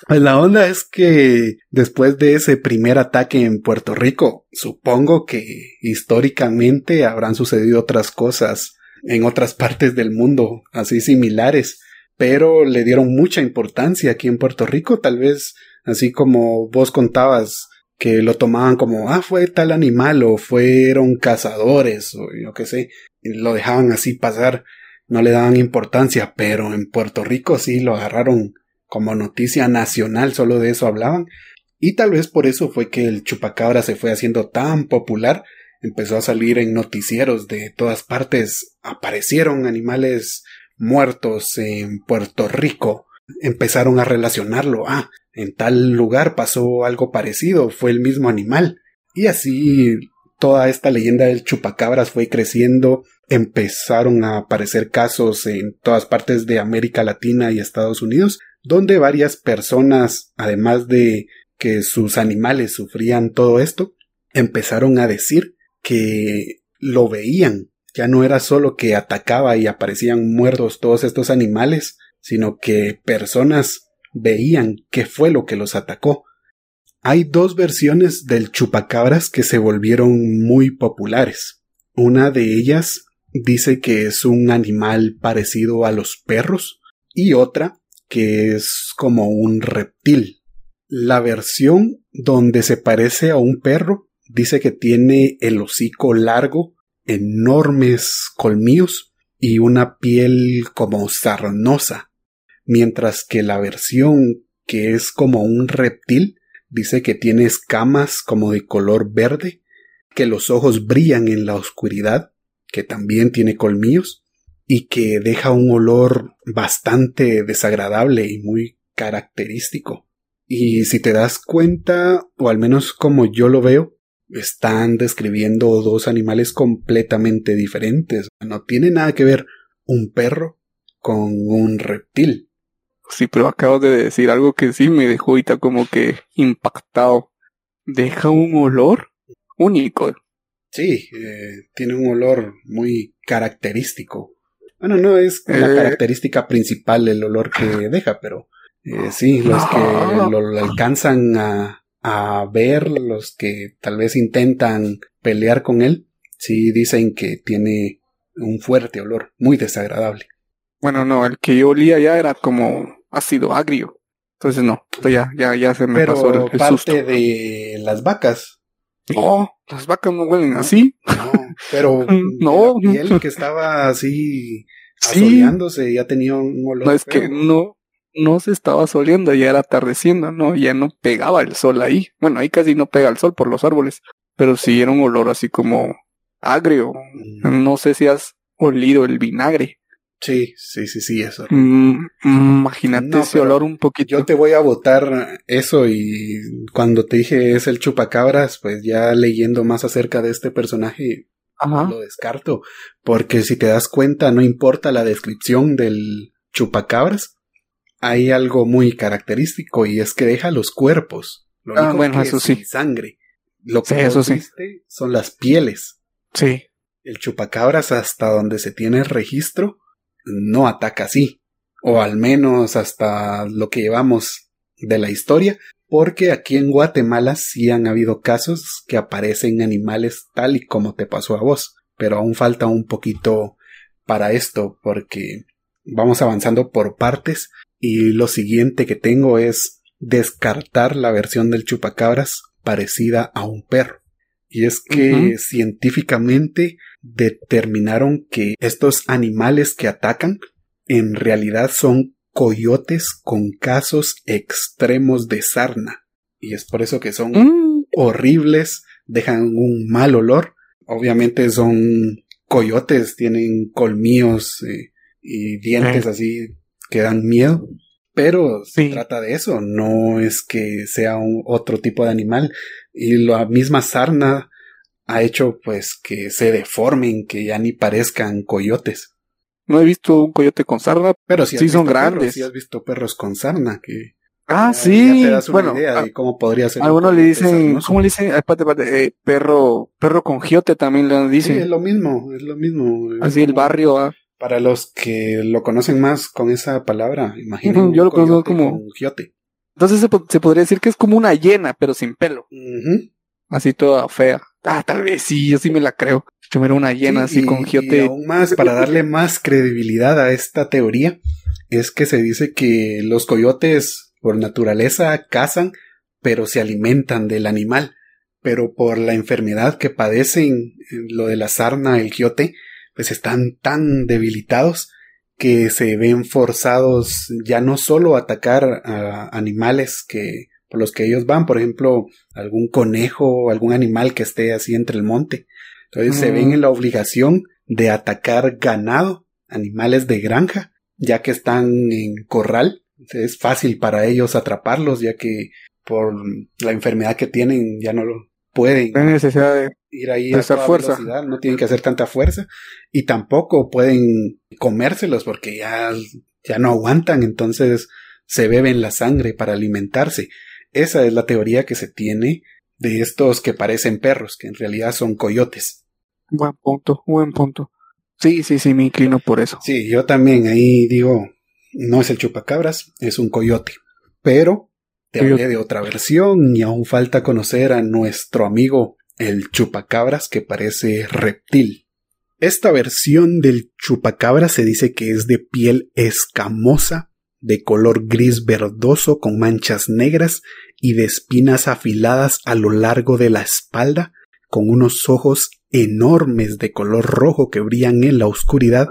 [SPEAKER 2] Pues la onda es que después de ese primer ataque en Puerto Rico, supongo que históricamente habrán sucedido otras cosas en otras partes del mundo, así similares, pero le dieron mucha importancia aquí en Puerto Rico, tal vez así como vos contabas que lo tomaban como, ah, fue tal animal o fueron cazadores o yo qué sé, lo dejaban así pasar, no le daban importancia, pero en Puerto Rico sí lo agarraron como noticia nacional, solo de eso hablaban, y tal vez por eso fue que el chupacabra se fue haciendo tan popular empezó a salir en noticieros de todas partes. Aparecieron animales muertos en Puerto Rico. Empezaron a relacionarlo. Ah, en tal lugar pasó algo parecido, fue el mismo animal. Y así toda esta leyenda del chupacabras fue creciendo. Empezaron a aparecer casos en todas partes de América Latina y Estados Unidos, donde varias personas, además de que sus animales sufrían todo esto, empezaron a decir que lo veían. Ya no era solo que atacaba y aparecían muertos todos estos animales, sino que personas veían qué fue lo que los atacó. Hay dos versiones del chupacabras que se volvieron muy populares. Una de ellas dice que es un animal parecido a los perros y otra que es como un reptil. La versión donde se parece a un perro Dice que tiene el hocico largo, enormes colmillos y una piel como sarnosa, mientras que la versión que es como un reptil dice que tiene escamas como de color verde, que los ojos brillan en la oscuridad, que también tiene colmillos y que deja un olor bastante desagradable y muy característico. Y si te das cuenta, o al menos como yo lo veo, están describiendo dos animales completamente diferentes. No tiene nada que ver un perro con un reptil.
[SPEAKER 1] Sí, pero acabo de decir algo que sí me dejó ahorita como que impactado. Deja un olor único.
[SPEAKER 2] Sí, eh, tiene un olor muy característico. Bueno, no es la eh. característica principal el olor que deja, pero eh, sí, los que lo alcanzan a, a ver los que tal vez intentan pelear con él, sí dicen que tiene un fuerte olor, muy desagradable.
[SPEAKER 1] Bueno, no, el que yo olía ya era como ácido agrio. Entonces no, ya, ya, ya se me pasó el,
[SPEAKER 2] parte de las vacas.
[SPEAKER 1] No, las vacas no huelen así.
[SPEAKER 2] No, pero
[SPEAKER 1] no.
[SPEAKER 2] la piel que estaba así asoleándose ya tenía un olor.
[SPEAKER 1] No, es que no, no se estaba soleando, ya era atardeciendo, ¿no? Ya no pegaba el sol ahí. Bueno, ahí casi no pega el sol por los árboles, pero sí era un olor así como agrio.
[SPEAKER 2] Mm.
[SPEAKER 1] No sé si has olido el vinagre.
[SPEAKER 2] Sí, sí, sí, sí, eso.
[SPEAKER 1] Mm, imagínate
[SPEAKER 2] No,
[SPEAKER 1] ese olor un poquito.
[SPEAKER 2] Yo te voy a votar eso y cuando te dije es el chupacabras, pues ya leyendo más acerca de este personaje
[SPEAKER 1] Ajá.
[SPEAKER 2] lo descarto, porque si te das cuenta no importa la descripción del chupacabras, hay algo muy característico y es que deja los cuerpos. Lo
[SPEAKER 1] Ah,
[SPEAKER 2] único
[SPEAKER 1] bueno,
[SPEAKER 2] que
[SPEAKER 1] eso
[SPEAKER 2] es
[SPEAKER 1] sí.
[SPEAKER 2] sin sangre. Lo que
[SPEAKER 1] Sí, eso sí.
[SPEAKER 2] viste son las pieles.
[SPEAKER 1] Sí.
[SPEAKER 2] El chupacabras hasta donde se tiene registro no ataca así. O al menos hasta lo que llevamos de la historia. Porque aquí en Guatemala sí han habido casos que aparecen animales tal y como te pasó a vos. Pero aún falta un poquito para esto porque vamos avanzando por partes y lo siguiente que tengo es descartar la versión del chupacabras parecida a un perro. Y es que científicamente determinaron que estos animales que atacan en realidad son coyotes con casos extremos de sarna. Y es por eso que son
[SPEAKER 1] Mm,
[SPEAKER 2] horribles, dejan un mal olor. Obviamente son coyotes, tienen colmillos eh, y dientes
[SPEAKER 1] Eh.
[SPEAKER 2] así que dan miedo. Pero se
[SPEAKER 1] Sí.
[SPEAKER 2] trata de eso, no es que sea un otro tipo de animal. Y la misma sarna ha hecho pues que se deformen, que ya ni parezcan coyotes.
[SPEAKER 1] no he visto un coyote con sarna.
[SPEAKER 2] Pero
[SPEAKER 1] Sí, son
[SPEAKER 2] perros,
[SPEAKER 1] grandes.
[SPEAKER 2] sí has visto perros con sarna, que
[SPEAKER 1] Ah,
[SPEAKER 2] ya-
[SPEAKER 1] sí.
[SPEAKER 2] ya te das una
[SPEAKER 1] bueno,
[SPEAKER 2] idea
[SPEAKER 1] a,
[SPEAKER 2] de cómo podría ser.
[SPEAKER 1] a
[SPEAKER 2] un
[SPEAKER 1] uno le dicen. ¿cómo le dicen? Ah, eh, perro, perro con giote también le
[SPEAKER 2] Sí,
[SPEAKER 1] dicen.
[SPEAKER 2] es lo mismo, es lo mismo.
[SPEAKER 1] Así el barrio, ah.
[SPEAKER 2] Para los que lo conocen más con esa palabra, un
[SPEAKER 1] yo lo conozco como-
[SPEAKER 2] giote.
[SPEAKER 1] Entonces se, po- se podría decir que es como una hiena, pero sin pelo. Así toda fea. Ah, tal vez sí, yo sí me la creo. Yo era una hiena
[SPEAKER 2] Sí,
[SPEAKER 1] así
[SPEAKER 2] y-
[SPEAKER 1] con
[SPEAKER 2] Y
[SPEAKER 1] giote.
[SPEAKER 2] aún más, para darle más credibilidad a esta teoría, es que se dice que los coyotes por naturaleza cazan, pero se alimentan del animal. Pero por la enfermedad que padecen, eh, lo de la sarna, el giote, pues están tan debilitados que se ven forzados ya no solo a atacar a animales que por los que ellos van, por ejemplo, algún conejo o algún animal que esté así entre el monte. Entonces se ven en la obligación de atacar ganado, animales de granja, ya que están en corral. Entonces, Es fácil para ellos atraparlos, ya que por la enfermedad que tienen ya no lo pueden
[SPEAKER 1] No hay necesidad de.
[SPEAKER 2] ir ahí
[SPEAKER 1] de
[SPEAKER 2] a toda
[SPEAKER 1] fuerza.
[SPEAKER 2] velocidad, no tienen que hacer tanta fuerza y tampoco pueden comérselos porque ya, ya no aguantan, entonces se beben la sangre para alimentarse. Esa es la teoría que se tiene de estos que parecen perros, que en realidad son coyotes.
[SPEAKER 1] Buen punto, buen punto. Sí, sí, sí, me inclino por eso.
[SPEAKER 2] Sí, yo también ahí digo, no es el chupacabras, es un coyote. Pero te hablé de otra versión y aún falta conocer a nuestro amigo el chupacabras que parece reptil. Esta versión del chupacabras se dice que es de piel escamosa, de color gris verdoso con manchas negras y de espinas afiladas a lo largo de la espalda, con unos ojos enormes de color rojo que brillan en la oscuridad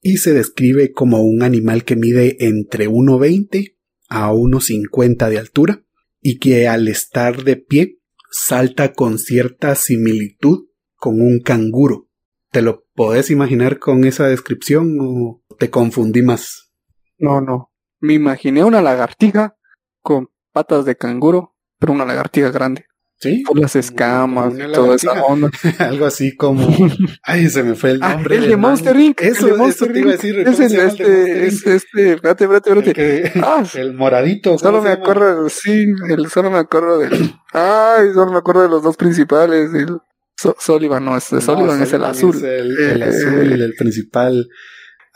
[SPEAKER 2] y se describe como un animal que mide entre 1,20 a 1,50 de altura y que al estar de pie salta con cierta similitud con un canguro. ¿Te lo podés imaginar con esa descripción o te confundí más?
[SPEAKER 1] No, no. Me imaginé una lagartija con patas de canguro, pero una lagartija grande.
[SPEAKER 2] ¿Sí?
[SPEAKER 1] Por las escamas y toda esa onda.
[SPEAKER 2] Algo así como... Ay, se me fue el
[SPEAKER 1] Ah,
[SPEAKER 2] nombre.
[SPEAKER 1] el
[SPEAKER 2] del
[SPEAKER 1] de. Monster Inc.
[SPEAKER 2] Eso,
[SPEAKER 1] el de Monster
[SPEAKER 2] eso te iba a decir.
[SPEAKER 1] Es
[SPEAKER 2] ¿cómo
[SPEAKER 1] el,
[SPEAKER 2] el de
[SPEAKER 1] este, es este, espérate, espérate,
[SPEAKER 2] El
[SPEAKER 1] espérate.
[SPEAKER 2] que-
[SPEAKER 1] Ah,
[SPEAKER 2] el moradito. ¿cómo
[SPEAKER 1] solo me acuerdo, sí, el, solo me acuerdo del, ay, solo me acuerdo de los dos principales, el So- Sullivan, no, este
[SPEAKER 2] No,
[SPEAKER 1] Sullivan es el azul.
[SPEAKER 2] es el, el
[SPEAKER 1] Eh,
[SPEAKER 2] azul, el principal.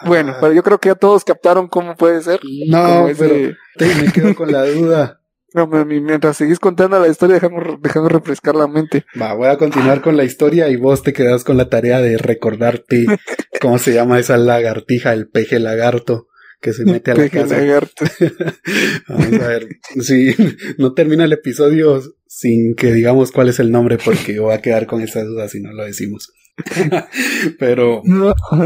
[SPEAKER 1] Bueno,
[SPEAKER 2] Ah,
[SPEAKER 1] pero yo creo que ya todos captaron cómo puede ser.
[SPEAKER 2] No, pero te- me quedo con la duda.
[SPEAKER 1] No, mientras seguís contando la historia, dejamos, dejamos refrescar la mente.
[SPEAKER 2] Va, voy a continuar con la historia y vos te quedas con la tarea de recordarte cómo se llama esa lagartija, el peje lagarto, que se mete a la
[SPEAKER 1] Peje
[SPEAKER 2] casa.
[SPEAKER 1] lagarto.
[SPEAKER 2] Vamos a ver. Sí, no termina el episodio sin que digamos cuál es el nombre porque voy a quedar con esa duda si no lo decimos. Pero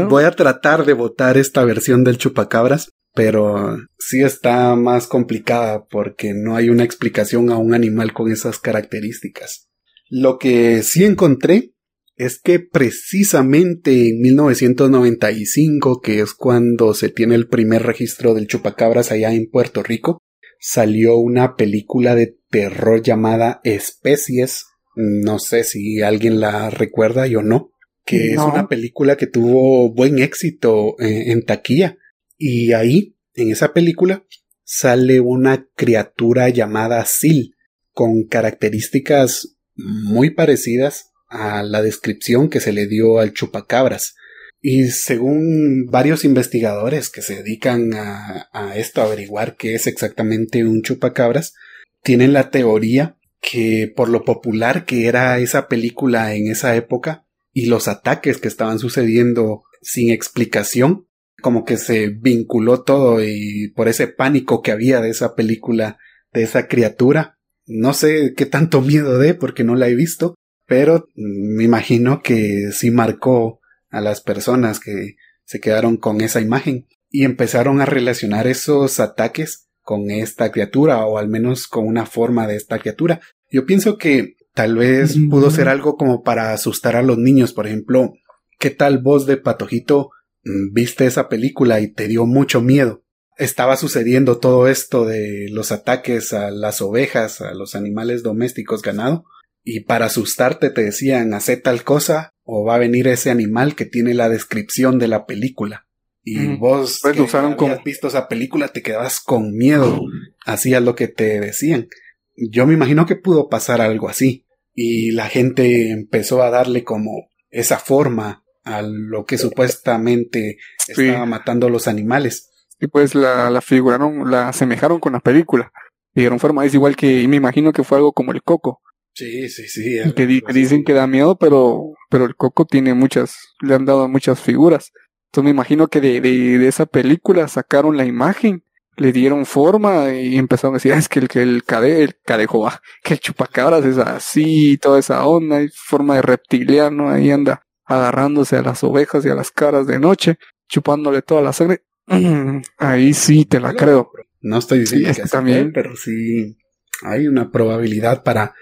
[SPEAKER 2] voy a tratar de votar esta versión del chupacabras, pero sí está más complicada porque no hay una explicación a un animal con esas características. Lo que sí encontré es que precisamente en 1995, que es cuando se tiene el primer registro del chupacabras allá en Puerto Rico, salió una película de terror llamada Especies. No sé si alguien la recuerda o no. Que
[SPEAKER 1] No.
[SPEAKER 2] es una película que tuvo buen éxito eh, en taquilla. Y ahí, en esa película, sale una criatura llamada Sil, con características muy parecidas a la descripción que se le dio al chupacabras. Y según varios investigadores que se dedican a, esto, a averiguar qué es exactamente un chupacabras, tienen la teoría que por lo popular que era esa película en esa época y los ataques que estaban sucediendo sin explicación, como que se vinculó todo y por ese pánico que había de esa película, de esa criatura. No sé qué tanto miedo de porque no la he visto, pero me imagino que sí marcó a las personas que se quedaron con esa imagen y empezaron a relacionar esos ataques con esta criatura o al menos con una forma de esta criatura. Yo pienso que tal vez pudo ser algo como para asustar a los niños, por ejemplo, ¿qué tal vos de patojito viste esa película y te dio mucho miedo? Estaba sucediendo todo esto de los ataques a las ovejas, a los animales domésticos ganado, y para asustarte te decían hace tal cosa o va a venir ese animal que tiene la descripción de la película. Y
[SPEAKER 1] Mm,
[SPEAKER 2] vos
[SPEAKER 1] pues
[SPEAKER 2] que
[SPEAKER 1] usaron
[SPEAKER 2] habías
[SPEAKER 1] como-
[SPEAKER 2] visto esa película te quedabas con miedo, hacías lo que te decían. Yo me imagino que pudo pasar algo así. Y la gente empezó a darle como esa forma a lo que supuestamente
[SPEAKER 1] Sí.
[SPEAKER 2] estaba matando los animales.
[SPEAKER 1] Y pues la, la figuraron, la asemejaron con la película. Le dieron forma, es igual que, y me imagino que fue algo como el coco.
[SPEAKER 2] Sí, sí, sí.
[SPEAKER 1] Que, di- que dicen que da miedo, pero, pero el coco tiene muchas, le han dado muchas figuras. Entonces me imagino que de, de, de esa película sacaron la imagen, le dieron forma y empezaron a decir, "Ah, es que el, que el cade, el cadejo va, que el chupacabras es así, toda esa onda, hay forma de reptiliano, ahí anda agarrándose a las ovejas y a las caras de noche, chupándole toda la sangre. Ahí sí te la creo.
[SPEAKER 2] No estoy diciendo
[SPEAKER 1] Sí,
[SPEAKER 2] que así
[SPEAKER 1] también.
[SPEAKER 2] fue, pero sí hay una probabilidad para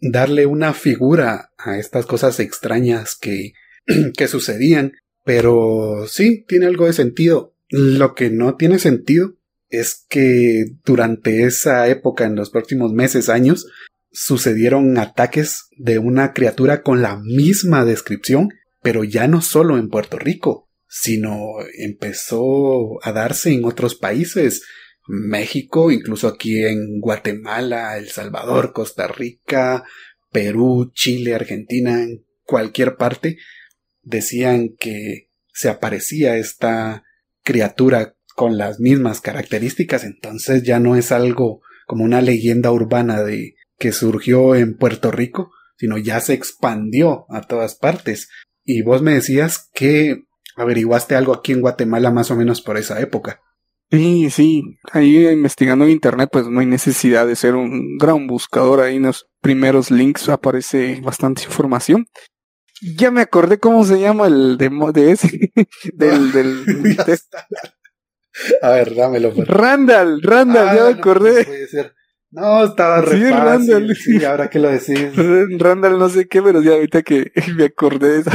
[SPEAKER 2] darle una figura a estas cosas extrañas que, que sucedían. Pero sí, tiene algo de sentido. Lo que no tiene sentido es que durante esa época, en los próximos meses, años, sucedieron ataques de una criatura con la misma descripción, pero ya no solo en Puerto Rico, sino empezó a darse en otros países. México, incluso aquí en Guatemala, El Salvador, Costa Rica, Perú, Chile, Argentina, en cualquier parte, decían que se aparecía esta criatura con las mismas características, entonces ya no es algo como una leyenda urbana de que surgió en Puerto Rico, sino ya se expandió a todas partes. Y vos me decías que averiguaste algo aquí en Guatemala más o menos por esa época.
[SPEAKER 1] Sí, sí, ahí investigando en internet pues no hay necesidad de ser un gran buscador, ahí en los primeros links aparece bastante información. Ya me acordé cómo se llama el de, mo- de ese, del, del,
[SPEAKER 2] Ya
[SPEAKER 1] de-.
[SPEAKER 2] A ver, dámelo. por-
[SPEAKER 1] Randall, Randall,
[SPEAKER 2] Ah,
[SPEAKER 1] ya me
[SPEAKER 2] no,
[SPEAKER 1] acordé.
[SPEAKER 2] no puede ser. No, estaba re
[SPEAKER 1] Sí,
[SPEAKER 2] fácil.
[SPEAKER 1] Randall.
[SPEAKER 2] Sí, ahora que lo decís.
[SPEAKER 1] Randall no sé qué, pero ya ahorita que me acordé de eso.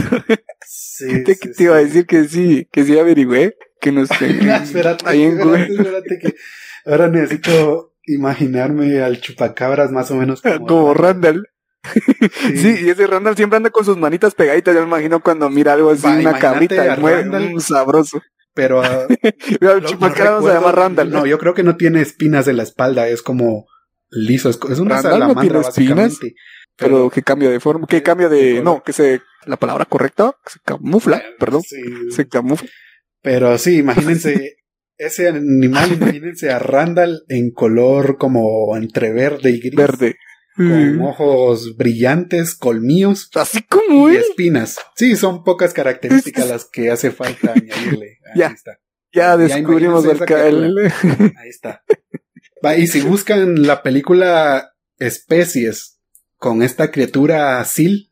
[SPEAKER 2] Sí,
[SPEAKER 1] te iba a decir que sí, que sí averigüé, que no sé.
[SPEAKER 2] Espérate,
[SPEAKER 1] ahí en
[SPEAKER 2] espérate, que ahora necesito imaginarme al chupacabras más o menos como,
[SPEAKER 1] Como Randall. Sí, y ese Randall siempre anda con sus manitas pegaditas. Yo me imagino cuando mira algo así,
[SPEAKER 2] Va,
[SPEAKER 1] una
[SPEAKER 2] imagínate
[SPEAKER 1] camita,
[SPEAKER 2] a
[SPEAKER 1] y mueve,
[SPEAKER 2] Randall.
[SPEAKER 1] mm, sabroso.
[SPEAKER 2] Pero ah,
[SPEAKER 1] El
[SPEAKER 2] lo- lo
[SPEAKER 1] chupacabra no se llama Randall.
[SPEAKER 2] No, yo creo que no tiene espinas en la espalda, es como liso, es, es una
[SPEAKER 1] Randall no
[SPEAKER 2] salamandra
[SPEAKER 1] tiene espinas,
[SPEAKER 2] básicamente.
[SPEAKER 1] pero que cambia de forma, que
[SPEAKER 2] Sí,
[SPEAKER 1] cambia
[SPEAKER 2] de
[SPEAKER 1] no, que se, la palabra correcta, que se camufla, perdón,
[SPEAKER 2] Sí,
[SPEAKER 1] se camufla.
[SPEAKER 2] Pero sí, imagínense ese animal, imagínense a Randall en color como entre verde y gris.
[SPEAKER 1] Verde.
[SPEAKER 2] Con
[SPEAKER 1] Mm.
[SPEAKER 2] ojos brillantes, colmillos
[SPEAKER 1] Así como
[SPEAKER 2] y
[SPEAKER 1] él.
[SPEAKER 2] espinas. Sí, son pocas características las que hace falta añadirle. Ahí
[SPEAKER 1] Ya.
[SPEAKER 2] está.
[SPEAKER 1] Ya descubrimos el KLL.
[SPEAKER 2] Ahí está. Y si buscan la película Especies con esta criatura Sil,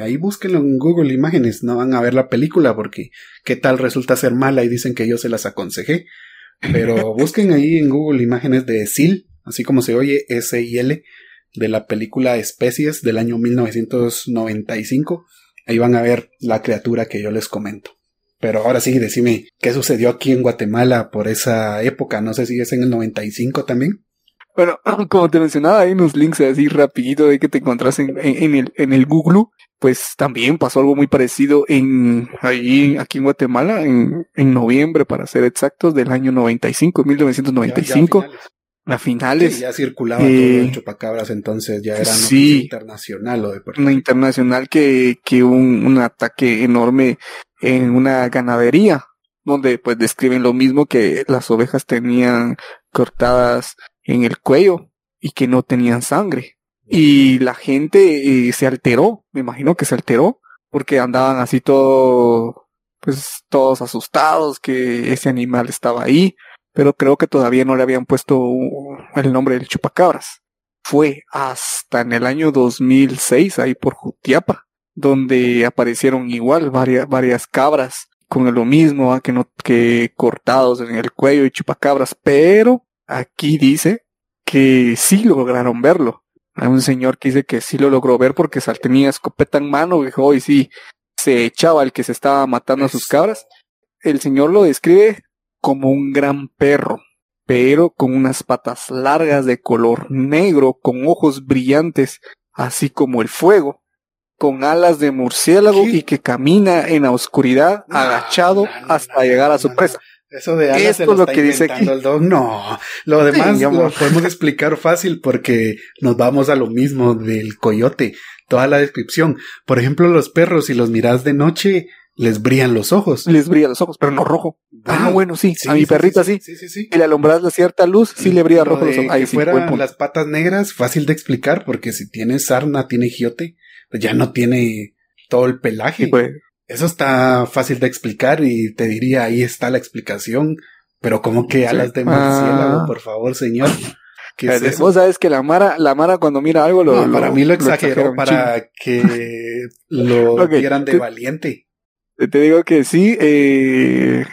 [SPEAKER 2] ahí búsquenlo en Google Imágenes, no van a ver la película porque qué tal resulta ser mala y dicen que yo se las aconsejé. Pero busquen ahí en Google imágenes de Sil, así como se oye S-I-L, de la película Especies del año 1995. Ahí van a ver la criatura que yo les comento. Pero ahora sí, decime, ¿qué sucedió aquí en Guatemala por esa época? No sé si es en el 95 también.
[SPEAKER 1] Bueno, como te mencionaba, hay unos links así rapidito de que te encontrás en, el, en el Google, pues también pasó algo muy parecido en ahí, aquí en Guatemala, en, en noviembre, para ser exactos, del año 95, 1995. a finales.
[SPEAKER 2] ya circulaba todo el eh, chupacabras, entonces ya era
[SPEAKER 1] sí,
[SPEAKER 2] internacional o de
[SPEAKER 1] Una internacional que, que un, un ataque enorme en una ganadería, donde pues describen lo mismo que las ovejas tenían cortadas en el cuello y que no tenían sangre. Y la gente eh, se alteró, me imagino que se alteró, porque andaban así todo, pues todos asustados que ese animal estaba ahí, pero creo que todavía no le habían puesto el nombre del chupacabras. Fue hasta en el año 2006, ahí por Jutiapa, donde aparecieron igual varias, varias cabras con lo mismo, que no, que cortados en el cuello y chupacabras, pero aquí dice que sí lograron verlo. Hay un señor que dice que sí lo logró ver porque tenía escopeta en mano, dijo, y sí, se echaba el que se estaba matando a sus cabras. El señor lo describe como un gran perro, pero con unas patas largas de color negro, con ojos brillantes, así como el fuego, con alas de murciélago y que camina en la oscuridad agachado hasta llegar a su presa.
[SPEAKER 2] Eso de alas se lo, lo que dice el dog. No, lo demás lo podemos explicar fácil porque nos vamos a lo mismo del coyote. Toda la descripción. Por ejemplo, los perros, si los miras de noche, les brillan los ojos.
[SPEAKER 1] Les brillan los ojos, pero no rojo. Ah, bueno, sí. a mi perrita sí.
[SPEAKER 2] Sí, sí, sí.
[SPEAKER 1] Y le alumbras la cierta luz, sí le brilla rojo los ojos.
[SPEAKER 2] Ahí sí, fueran las patas negras, fácil de explicar, porque si tiene sarna, tiene giote, ya no tiene todo el pelaje. Pues. Eso está fácil de explicar y te diría, ahí está la explicación. Pero como que alas de murciélago, ah. por favor, señor.
[SPEAKER 1] ¿Qué es Vos sabes que la Mara, la Mara cuando mira algo lo.
[SPEAKER 2] No, para mí lo exageró para que lo vieran de valiente.
[SPEAKER 1] Te digo que sí, eh,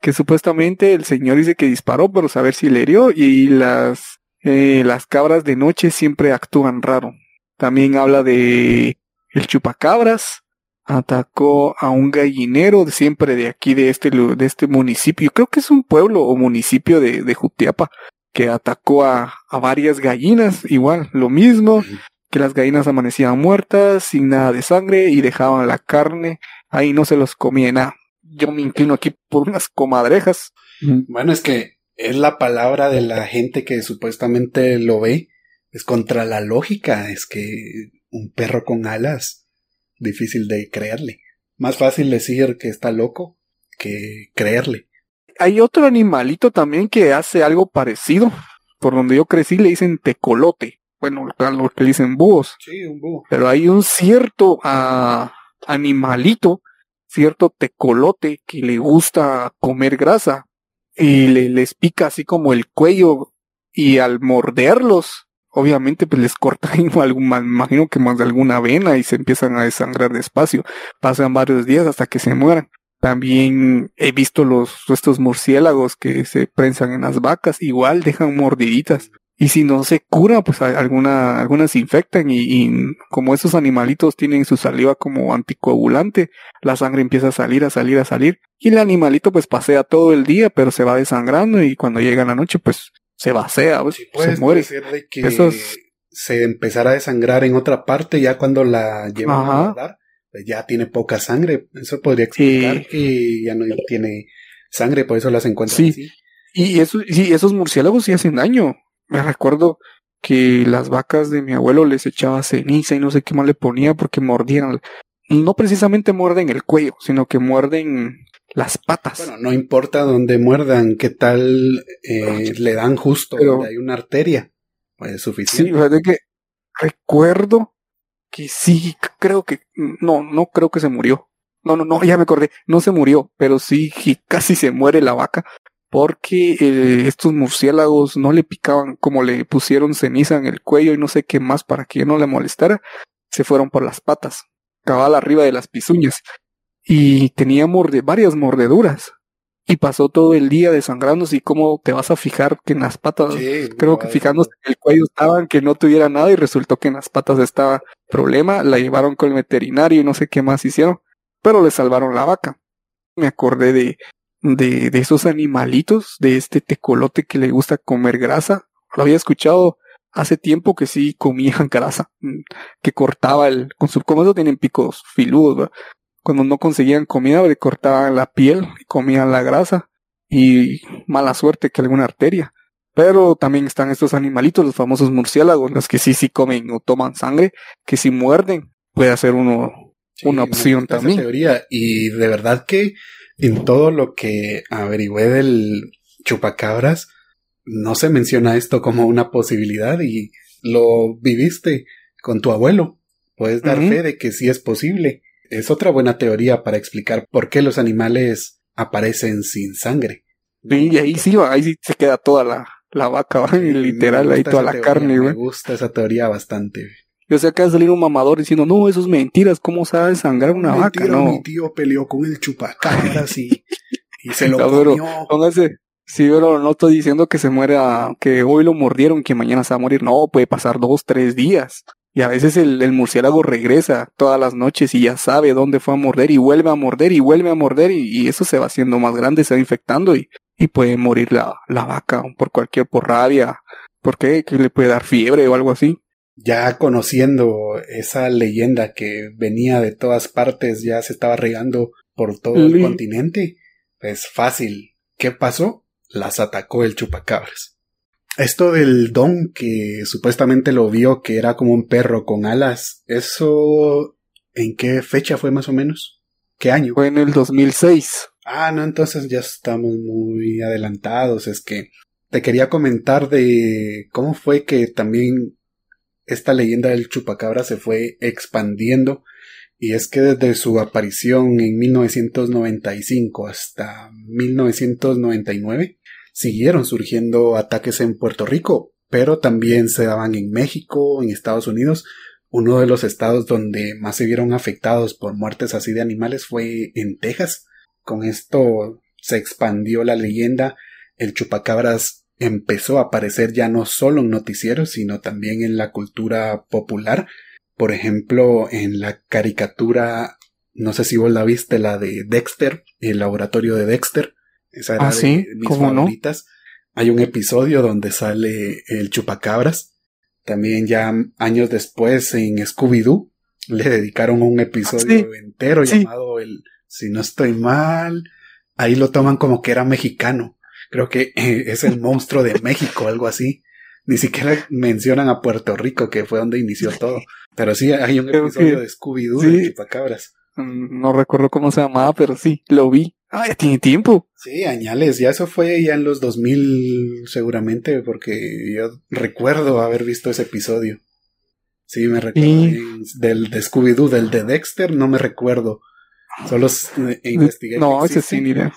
[SPEAKER 1] que supuestamente el señor dice que disparó, pero saber si le hirió, y las, eh, las cabras de noche siempre actúan raro. También habla de el chupacabras, atacó a un gallinero de siempre de aquí, de este, de este municipio, creo que es un pueblo o municipio de, de Jutiapa, que atacó a, a varias gallinas, igual, lo mismo, que las gallinas amanecían muertas, sin nada de sangre, y dejaban la carne ahí no se los comía nada. Yo me inclino aquí por unas comadrejas.
[SPEAKER 2] Bueno, es que es la palabra de la gente que supuestamente lo ve. Es contra la lógica. Es que un perro con alas, difícil de creerle. Más fácil decir que está loco que creerle.
[SPEAKER 1] Hay otro animalito también que hace algo parecido. Por donde yo crecí le dicen tecolote. Bueno, lo que dicen búhos.
[SPEAKER 2] Sí, un búho.
[SPEAKER 1] Pero hay un cierto ah, animalito, cierto tecolote que le gusta comer grasa y le, les pica así como el cuello y al morderlos, obviamente pues les corta algún, imagino que más de alguna vena y se empiezan a desangrar despacio. Pasan varios días hasta que se mueran. También he visto los, estos murciélagos que se prensan en las vacas, igual dejan mordiditas. Y si no se cura, pues alguna, algunas se infectan y, y, como esos animalitos tienen su saliva como anticoagulante, la sangre empieza a salir, a salir, a salir. Y el animalito pues pasea todo el día, pero se va desangrando y cuando llega la noche pues se vacea, pues, se muere.
[SPEAKER 2] que se empezará a desangrar en otra parte ya cuando la llevan a guardar, pues ya tiene poca sangre. Eso podría explicar que ya no tiene sangre, por eso las encuentran sí. así.
[SPEAKER 1] Y eso, sí, esos murciélagos sí hacen daño me recuerdo que las vacas de mi abuelo les echaba ceniza y no sé qué más le ponía porque mordían. No precisamente muerden el cuello, sino que muerden las patas.
[SPEAKER 2] Bueno, no importa dónde muerdan, qué tal eh, le dan justo donde hay una arteria. Pues es suficiente.
[SPEAKER 1] Sí, fíjate que recuerdo que sí, creo que no, no creo que se murió. No, no, no, ya me acordé. No se murió, pero sí casi se muere la vaca porque eh, estos murciélagos no le picaban como le pusieron ceniza en el cuello y no sé qué más para que no le molestara. Se fueron por las patas, cabal arriba de las pisuñas y tenía varias mordeduras. Y pasó todo el día desangrándose y cómo te vas a fijar que en las patas, creo que fijándose en el cuello estaban que no tuviera nada y resultó que en las patas estaba problema, la llevaron con el veterinario y no sé qué más hicieron, pero le salvaron la vaca. Me acordé de, de, de esos animalitos, de este tecolote que le gusta comer grasa, lo había escuchado hace tiempo que sí comían grasa, mm, que cortaba el, con su, como eso tienen picos filudos, cuando no conseguían comida, le cortaban la piel y comían la grasa. Y mala suerte que alguna arteria. Pero también están estos animalitos, los famosos murciélagos, los que sí, sí comen o toman sangre, que si muerden puede ser uno, una opción también.
[SPEAKER 2] teoría. Y de verdad que en todo lo que averigüé del chupacabras, no se menciona esto como una posibilidad y lo viviste con tu abuelo. Puedes dar fe de que sí es posible es otra buena teoría para explicar por qué los animales aparecen sin sangre.
[SPEAKER 1] y ahí sí, ahí sí se queda toda la, la vaca, literal, ahí toda la carne,
[SPEAKER 2] güey. Me gusta esa teoría bastante.
[SPEAKER 1] Yo sé que va a salir un mamador diciendo, no, eso es mentiras, ¿cómo se va a desangrar una vaca? No.
[SPEAKER 2] Mi tío peleó con el chupacabras y, y se lo comió.
[SPEAKER 1] póngase, sí, pero no estoy diciendo que se muera, que hoy lo mordieron, que mañana se va a morir. No, puede pasar dos, tres días. Y a veces el, murciélago regresa todas las noches y ya sabe dónde fue a morder y vuelve a morder y vuelve a morder y, eso se va haciendo más grande, se va infectando y, y puede morir la, la vaca por cualquier por rabia. ¿Por qué? Que le puede dar fiebre o algo así.
[SPEAKER 2] Ya conociendo esa leyenda que venía de todas partes, ya se estaba regando por todo el continente, es fácil. ¿Qué pasó? Las atacó el chupacabras. Esto del don que supuestamente lo vio que era como un perro con alas, ¿eso en qué fecha fue más o menos? ¿Qué año?
[SPEAKER 1] Fue en el 2006.
[SPEAKER 2] Ah, no, entonces ya estamos muy adelantados. Es que te quería comentar de cómo fue que también esta leyenda del chupacabra se fue expandiendo y es que desde su aparición en 1995 hasta 1999 siguieron surgiendo ataques en Puerto Rico, pero también se daban en México, en Estados Unidos. Uno de los estados donde más se vieron afectados por muertes así de animales fue en Texas. Con esto se expandió la leyenda, el chupacabras empezó a aparecer ya no solo en noticieros, sino también en la cultura popular. Por ejemplo, en la caricatura, no sé si vos la viste, la de Dexter, el laboratorio de Dexter, esa era
[SPEAKER 1] ah, de
[SPEAKER 2] mis favoritas. Hay un episodio donde sale el chupacabras. También ya años después en Scooby-Doo le dedicaron un episodio entero llamado el Si no estoy mal. Ahí lo toman como que era mexicano. Creo que eh, es el monstruo de México, algo así. Ni siquiera mencionan a Puerto Rico, que fue donde inició todo. Pero sí, hay un episodio de Scooby-Doo de Chupacabras.
[SPEAKER 1] Mm, no recuerdo cómo se llamaba, pero sí, lo vi. Ah, ya tiene tiempo.
[SPEAKER 2] Sí, añales, ya eso fue ya en los 2000 seguramente, porque yo recuerdo haber visto ese episodio. Sí, me recuerdo. Del de Scooby-Doo, del de Dexter, no me recuerdo. Solo eh, investigué.
[SPEAKER 1] No, ese sí, mira.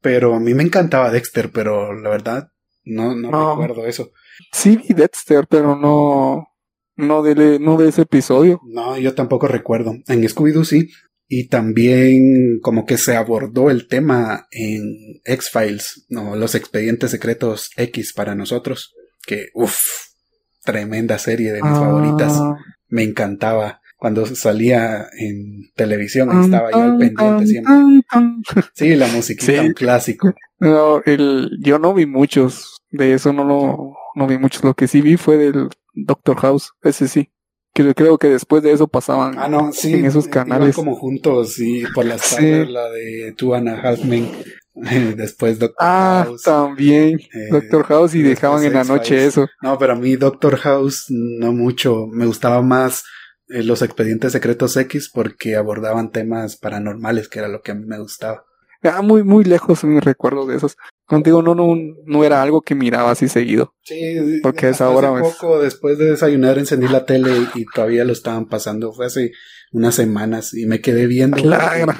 [SPEAKER 2] Pero a mí me encantaba Dexter, pero la verdad, no, no, recuerdo eso.
[SPEAKER 1] Sí vi Dexter, pero no, no de, no de ese episodio.
[SPEAKER 2] No, yo tampoco recuerdo. En Scooby-Doo sí, y también como que se abordó el tema en X-Files, ¿no? los expedientes secretos X para nosotros, que uff, tremenda serie de mis favoritas, ah. me encantaba. Cuando salía en televisión estaba yo al pendiente siempre. Sí, la musiquita, un clásico.
[SPEAKER 1] No, el, yo no vi muchos, de eso no lo, no vi muchos. Lo que sí vi fue del Doctor House, ese sí que creo que después de eso pasaban
[SPEAKER 2] ah, no, sí,
[SPEAKER 1] en esos canales.
[SPEAKER 2] como juntos, y por las tardes, la de Two and a Half Men, después Doctor
[SPEAKER 1] ah,
[SPEAKER 2] House.
[SPEAKER 1] también, eh, Doctor House y, dejaban en la noche eso.
[SPEAKER 2] No, pero a mí Doctor House no mucho, me gustaba más eh, los expedientes secretos X porque abordaban temas paranormales, que era lo que a mí me gustaba.
[SPEAKER 1] Ah, muy, muy lejos mi recuerdo de esos. Contigo no, no, no era algo que miraba así seguido.
[SPEAKER 2] Sí, porque es ahora. Hace poco, después de desayunar, encendí la tele y, todavía lo estaban pasando. Fue hace unas semanas y me quedé viendo.
[SPEAKER 1] Claro.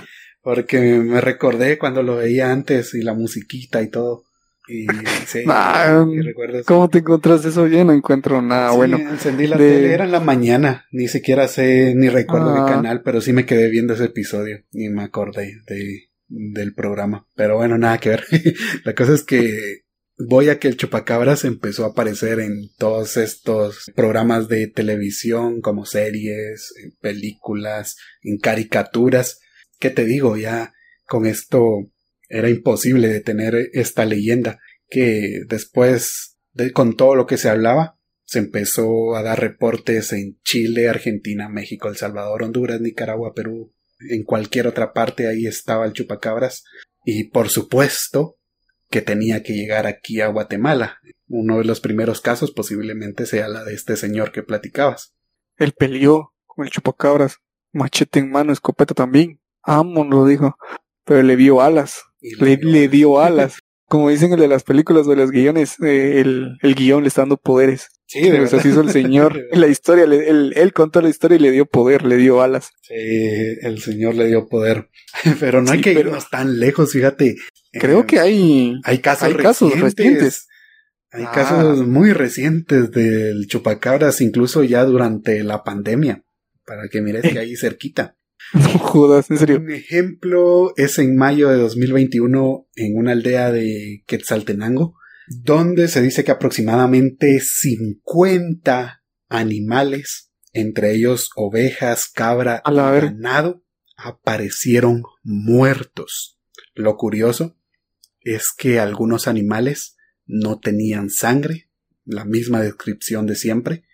[SPEAKER 2] Porque me recordé cuando lo veía antes y la musiquita y todo. Y sí,
[SPEAKER 1] Ah,
[SPEAKER 2] y recuerdo.
[SPEAKER 1] ¿Cómo te encontraste eso? Yo no encuentro nada
[SPEAKER 2] Sí,
[SPEAKER 1] bueno.
[SPEAKER 2] encendí la
[SPEAKER 1] de-
[SPEAKER 2] tele, era en la mañana, ni siquiera sé, ni recuerdo
[SPEAKER 1] Ah.
[SPEAKER 2] qué canal, pero sí me quedé viendo ese episodio y me acordé de, del programa. Pero bueno, nada que ver. la cosa es que voy a que el chupacabras empezó a aparecer en todos estos programas de televisión, como series, películas, en caricaturas. ¿Qué te digo? Ya con esto era imposible detener esta leyenda que después de con todo lo que se hablaba se empezó a dar reportes en Chile, Argentina, México, El Salvador, Honduras, Nicaragua, Perú, en cualquier otra parte ahí estaba el chupacabras y por supuesto que tenía que llegar aquí a Guatemala. Uno de los primeros casos posiblemente sea la de este señor que platicabas.
[SPEAKER 1] Él peleó con el chupacabras. Machete en mano, escopeta también. Amon lo dijo. Pero le vio alas. Le, le dio alas. Como dicen el de las películas o de los guiones, eh, el, el guion le está dando poderes.
[SPEAKER 2] Sí, de verdad.
[SPEAKER 1] así hizo el señor. La historia, le- él, él contó la historia y le dio poder, le dio alas.
[SPEAKER 2] Sí, el señor le dio poder. Pero no hay que
[SPEAKER 1] pero-
[SPEAKER 2] irnos tan lejos, fíjate.
[SPEAKER 1] Creo
[SPEAKER 2] Eh,
[SPEAKER 1] que hay...
[SPEAKER 2] hay casos,
[SPEAKER 1] hay casos recientes.
[SPEAKER 2] Hay
[SPEAKER 1] Ah.
[SPEAKER 2] casos muy recientes del chupacabras, incluso ya durante la pandemia. Para que mires que ahí cerquita.
[SPEAKER 1] No jodas, en serio.
[SPEAKER 2] Un ejemplo es en mayo de 2021 en una aldea de Quetzaltenango, donde se dice que aproximadamente 50 animales, entre ellos ovejas, cabra y ganado, aparecieron muertos. Lo curioso es que algunos animales no tenían sangre, la misma descripción de siempre,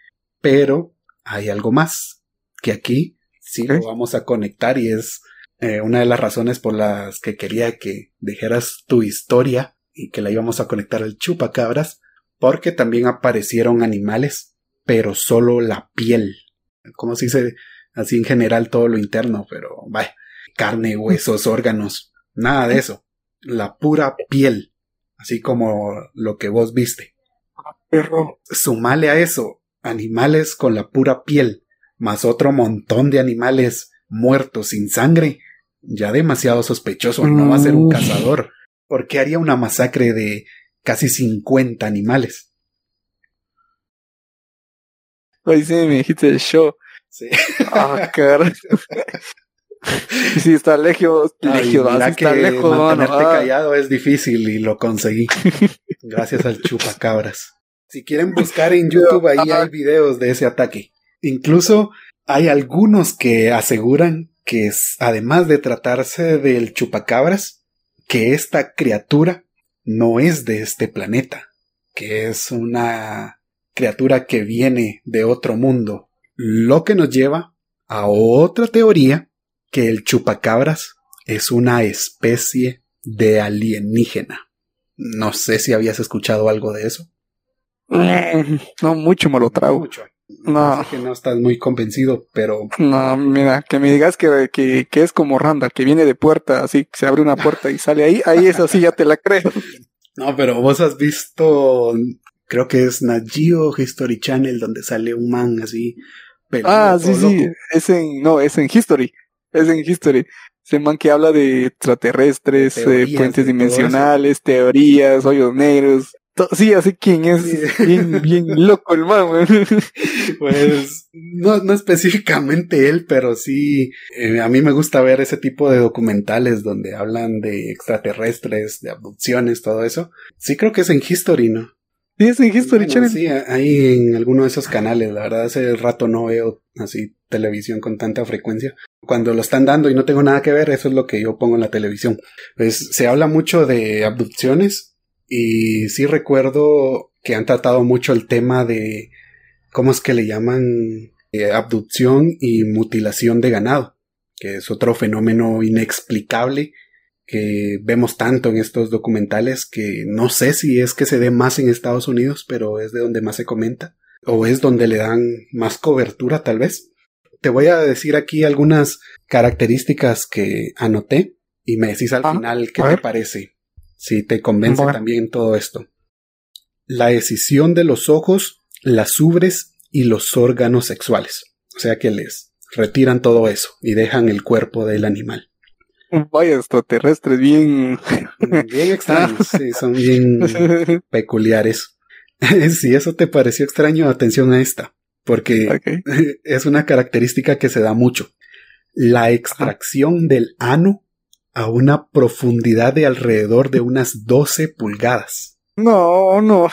[SPEAKER 2] pero hay algo más que aquí sí lo vamos a conectar y es eh, una de las razones por las que quería que dijeras tu historia y que la íbamos a conectar al chupacabras, porque también aparecieron animales, pero solo la piel. Como se dice así en general todo lo interno, pero vaya, carne, huesos, órganos, nada de eso. La pura piel, así como lo que vos viste.
[SPEAKER 1] Perro.
[SPEAKER 2] Sumale a eso animales con la pura piel, más otro montón de animales muertos sin sangre, ya demasiado sospechoso, no va a ser un cazador. ¿Por qué haría una masacre de casi 50 animales?
[SPEAKER 1] Ahí sí me dijiste el show.
[SPEAKER 2] Sí.
[SPEAKER 1] Ah, cara. Y sí, está lejos,
[SPEAKER 2] Ay,
[SPEAKER 1] lejos, así está lejos,
[SPEAKER 2] mantenerte
[SPEAKER 1] Ah,
[SPEAKER 2] callado es difícil y lo conseguí. Gracias al chupacabras. Si quieren buscar en YouTube, ahí hay videos de ese ataque. Incluso hay algunos que aseguran que es- además de tratarse del chupacabras, que esta criatura no es de este planeta, que es una criatura que viene de otro mundo. Lo que nos lleva a otra teoría que el chupacabras es una especie de alienígena. No sé si habías escuchado algo de eso.
[SPEAKER 1] mm, No, mucho me lo trago.
[SPEAKER 2] Mucho.
[SPEAKER 1] No.
[SPEAKER 2] Que no estás muy convencido, pero
[SPEAKER 1] No, mira, que me digas que, que, que es como Randall, que viene de puerta, así, se abre una puerta y sale ahí, ahí es así, ya te la creo.
[SPEAKER 2] no, pero vos has visto, creo que es Nat Geo History Channel donde sale un man así.
[SPEAKER 1] Ah, sí, sí, es en, no, es en History, es en History. Ese man que habla de extraterrestres, eh, puentes dimensionales, teorías, hoyos negros. Sí, así quién es,
[SPEAKER 2] Sí.
[SPEAKER 1] bien, bien loco el man.
[SPEAKER 2] Pues no, no específicamente él, pero sí, eh, a mí me gusta ver ese tipo de documentales donde hablan de extraterrestres, de abducciones, todo eso. Sí creo que es en History, ¿no?
[SPEAKER 1] Sí, es en History
[SPEAKER 2] Bueno,
[SPEAKER 1] Channel.
[SPEAKER 2] Sí, ahí en alguno de esos canales. La verdad, hace rato no veo así televisión con tanta frecuencia. Cuando lo están dando y no tengo nada que ver, eso es lo que yo pongo en la televisión. Pues se habla mucho de abducciones y sí recuerdo que han tratado mucho el tema de cómo es que le llaman Eh, abducción y mutilación de ganado, que es otro fenómeno inexplicable que vemos tanto en estos documentales que no sé si es que se dé más en Estados Unidos, pero es de donde más se comenta, o es donde le dan más cobertura tal vez. Te voy a decir aquí algunas características que anoté y me decís al
[SPEAKER 1] Ah,
[SPEAKER 2] final qué te
[SPEAKER 1] ver.
[SPEAKER 2] parece, si te convence
[SPEAKER 1] Bueno.
[SPEAKER 2] también todo esto. La escisión de los ojos, las ubres y los órganos sexuales, o sea que les retiran todo eso y dejan el cuerpo del animal.
[SPEAKER 1] Vaya extraterrestres, bien.
[SPEAKER 2] Bien extraños, sí, son bien peculiares. si eso te pareció extraño, atención a esta, porque es una característica que se da mucho. La extracción del ano a una profundidad de alrededor de unas 12 pulgadas.
[SPEAKER 1] No, no.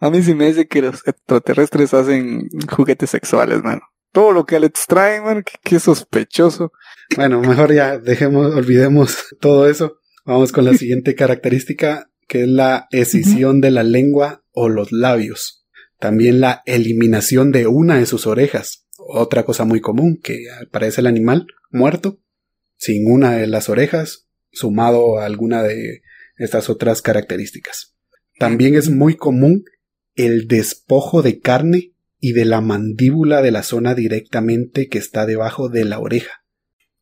[SPEAKER 1] A mí sí me dice que los extraterrestres hacen juguetes sexuales, mano. Todo lo que le extraen, man, qué, sospechoso.
[SPEAKER 2] Bueno, mejor ya dejemos, olvidemos todo eso. Vamos con la siguiente característica, que es la escisión de la lengua o los labios. También la eliminación de una de sus orejas. Otra cosa muy común, que aparece el animal muerto, sin una de las orejas, sumado a alguna de estas otras características. También es muy común el despojo de carne y de la mandíbula de la zona directamente que está debajo de la oreja.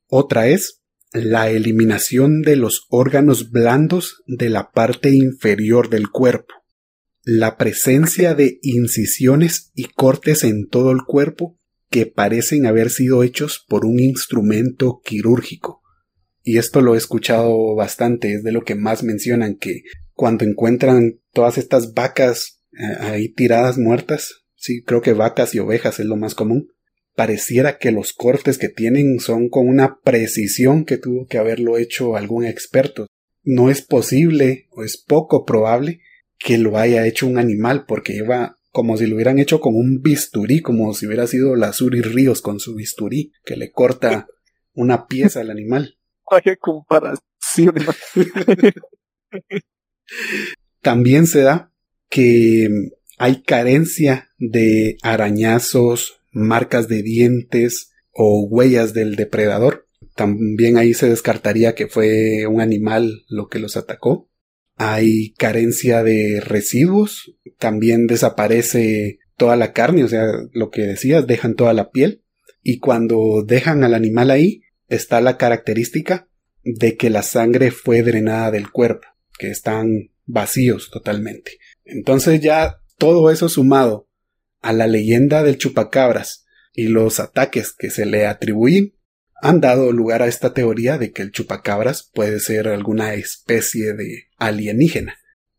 [SPEAKER 2] Otra es la eliminación de los órganos blandos de la parte inferior del cuerpo. La presencia de incisiones y cortes en todo el cuerpo que parecen haber sido hechos por un instrumento quirúrgico. Y esto lo he escuchado bastante, es de lo que más mencionan que cuando encuentran todas estas vacas eh, ahí tiradas muertas. Sí, creo que vacas y ovejas es lo más común. Pareciera que los cortes que tienen son con una precisión que tuvo que haberlo hecho algún experto. No es posible o es poco probable que lo haya hecho un animal porque lleva como si lo hubieran hecho con un bisturí, como si hubiera sido la Suri Ríos con su bisturí, que le corta una pieza al animal.
[SPEAKER 1] Vaya comparación.
[SPEAKER 2] También se da que hay carencia de arañazos, marcas de dientes o huellas del depredador. También ahí se descartaría que fue un animal lo que los atacó. Hay carencia de residuos. También desaparece toda la carne, o sea, lo que decías, dejan toda la piel. Y cuando dejan al animal ahí, está la característica de que la sangre fue drenada del cuerpo, que están vacíos totalmente. Entonces ya todo eso sumado a la leyenda del chupacabras y los ataques que se le atribuyen han dado lugar a esta teoría de que el chupacabras puede ser alguna especie de alienígena.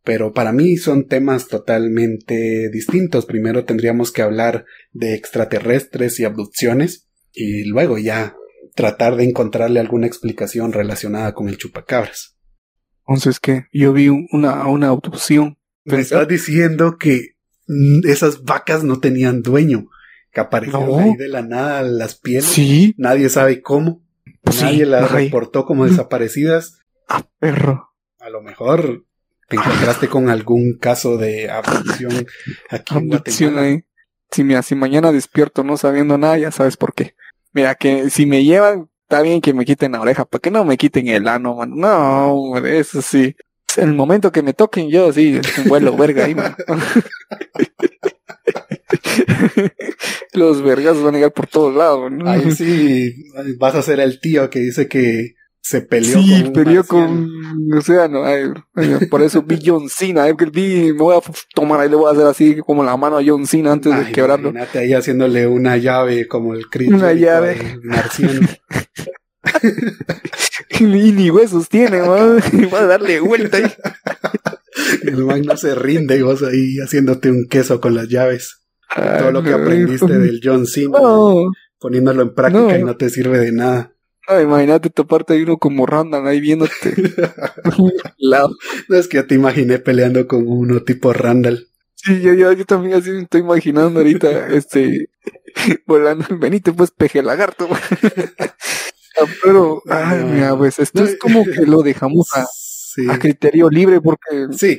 [SPEAKER 2] Pero para mí son temas totalmente distintos. Primero tendríamos que hablar de extraterrestres y abducciones y luego ya tratar de encontrarle alguna explicación relacionada con el chupacabras.
[SPEAKER 1] Entonces, ¿qué? Yo vi una, una abducción
[SPEAKER 2] me estás diciendo que esas vacas no tenían dueño, que aparecieron ahí de la nada las pieles.
[SPEAKER 1] Sí.
[SPEAKER 2] Nadie sabe cómo. Pues Nadie las reportó como desaparecidas.
[SPEAKER 1] Ah, perro.
[SPEAKER 2] A lo mejor te encontraste con algún caso de abducción aquí abducción ahí.
[SPEAKER 1] Si, mira, si mañana despierto no sabiendo nada, ya sabes por qué. Mira, que si me llevan, está bien que me quiten la oreja, ¿para qué no me quiten el ano, man? No, eso sí en el momento que me toquen, yo sí, un vuelo verga ahí, man. Los vergas van a llegar por todos lados, ¿no?
[SPEAKER 2] Ahí sí, vas a ser el tío que dice que se peleó
[SPEAKER 1] sí, con peleó con o sea, no, por eso vi John Cena, que vi, me voy a tomar ahí le voy a hacer así como la mano a John Cena antes de quebrarlo.
[SPEAKER 2] Imagínate ahí haciéndole una llave como el Chris
[SPEAKER 1] Una llave.
[SPEAKER 2] Marciano.
[SPEAKER 1] y ni huesos tiene, va a darle vuelta ahí.
[SPEAKER 2] el man no se rinde y vos ahí haciéndote un queso con las llaves. Todo lo que aprendiste del John Cena, poniéndolo en práctica y no te sirve de nada.
[SPEAKER 1] Imagínate toparte ahí uno como Randall ahí viéndote.
[SPEAKER 2] no es que ya te imaginé peleando con uno tipo Randall.
[SPEAKER 1] Sí, yo, yo, yo también así me estoy imaginando ahorita, este, volando, venite pues peje lagarto. Pero, ay, mira, pues esto es como que lo dejamos a, criterio libre porque
[SPEAKER 2] sí,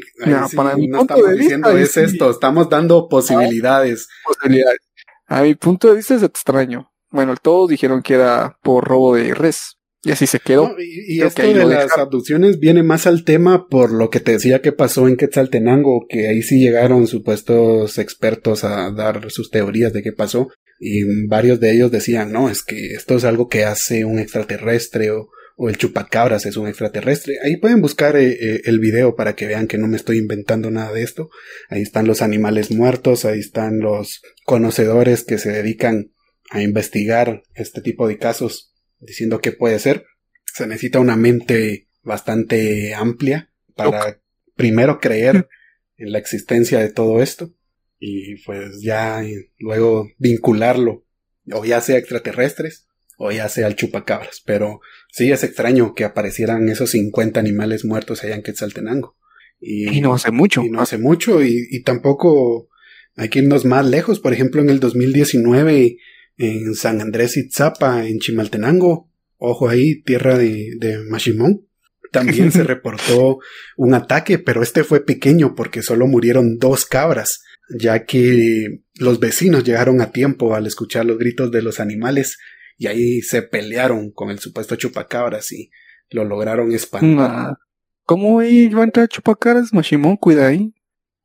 [SPEAKER 2] para mi no punto estamos de diciendo es esto, estamos dando posibilidades.
[SPEAKER 1] posibilidades. A mi punto de vista es extraño. Bueno, todos dijeron que era por robo de res. Y así se quedó.
[SPEAKER 2] y, esto de las abducciones viene más al tema por lo que te decía que pasó en Quetzaltenango, que ahí sí llegaron supuestos expertos a dar sus teorías de qué pasó. Y varios de ellos decían, no, es que esto es algo que hace un extraterrestre o, o el chupacabras es un extraterrestre. Ahí pueden buscar eh, eh, el video para que vean que no me estoy inventando nada de esto. Ahí están los animales muertos, ahí están los conocedores que se dedican a investigar este tipo de casos diciendo que puede ser. Se necesita una mente bastante amplia para primero creer en la existencia de todo esto y pues ya luego vincularlo o ya sea extraterrestres o ya sea el chupacabras, pero sí es extraño que aparecieran esos 50 animales muertos allá en Quetzaltenango.
[SPEAKER 1] Y, no hace mucho.
[SPEAKER 2] Y no hace mucho y, y tampoco hay que irnos más lejos, por ejemplo en el 2019 en San Andrés Itzapa, en Chimaltenango, ojo ahí, tierra de, de Mashimón, también se reportó un ataque, pero este fue pequeño porque solo murieron dos cabras, ya que los vecinos llegaron a tiempo al escuchar los gritos de los animales y ahí se pelearon con el supuesto chupacabras y lo lograron espantar.
[SPEAKER 1] ¿Cómo iba a entrar chupacabras? Mashimón, cuida ahí.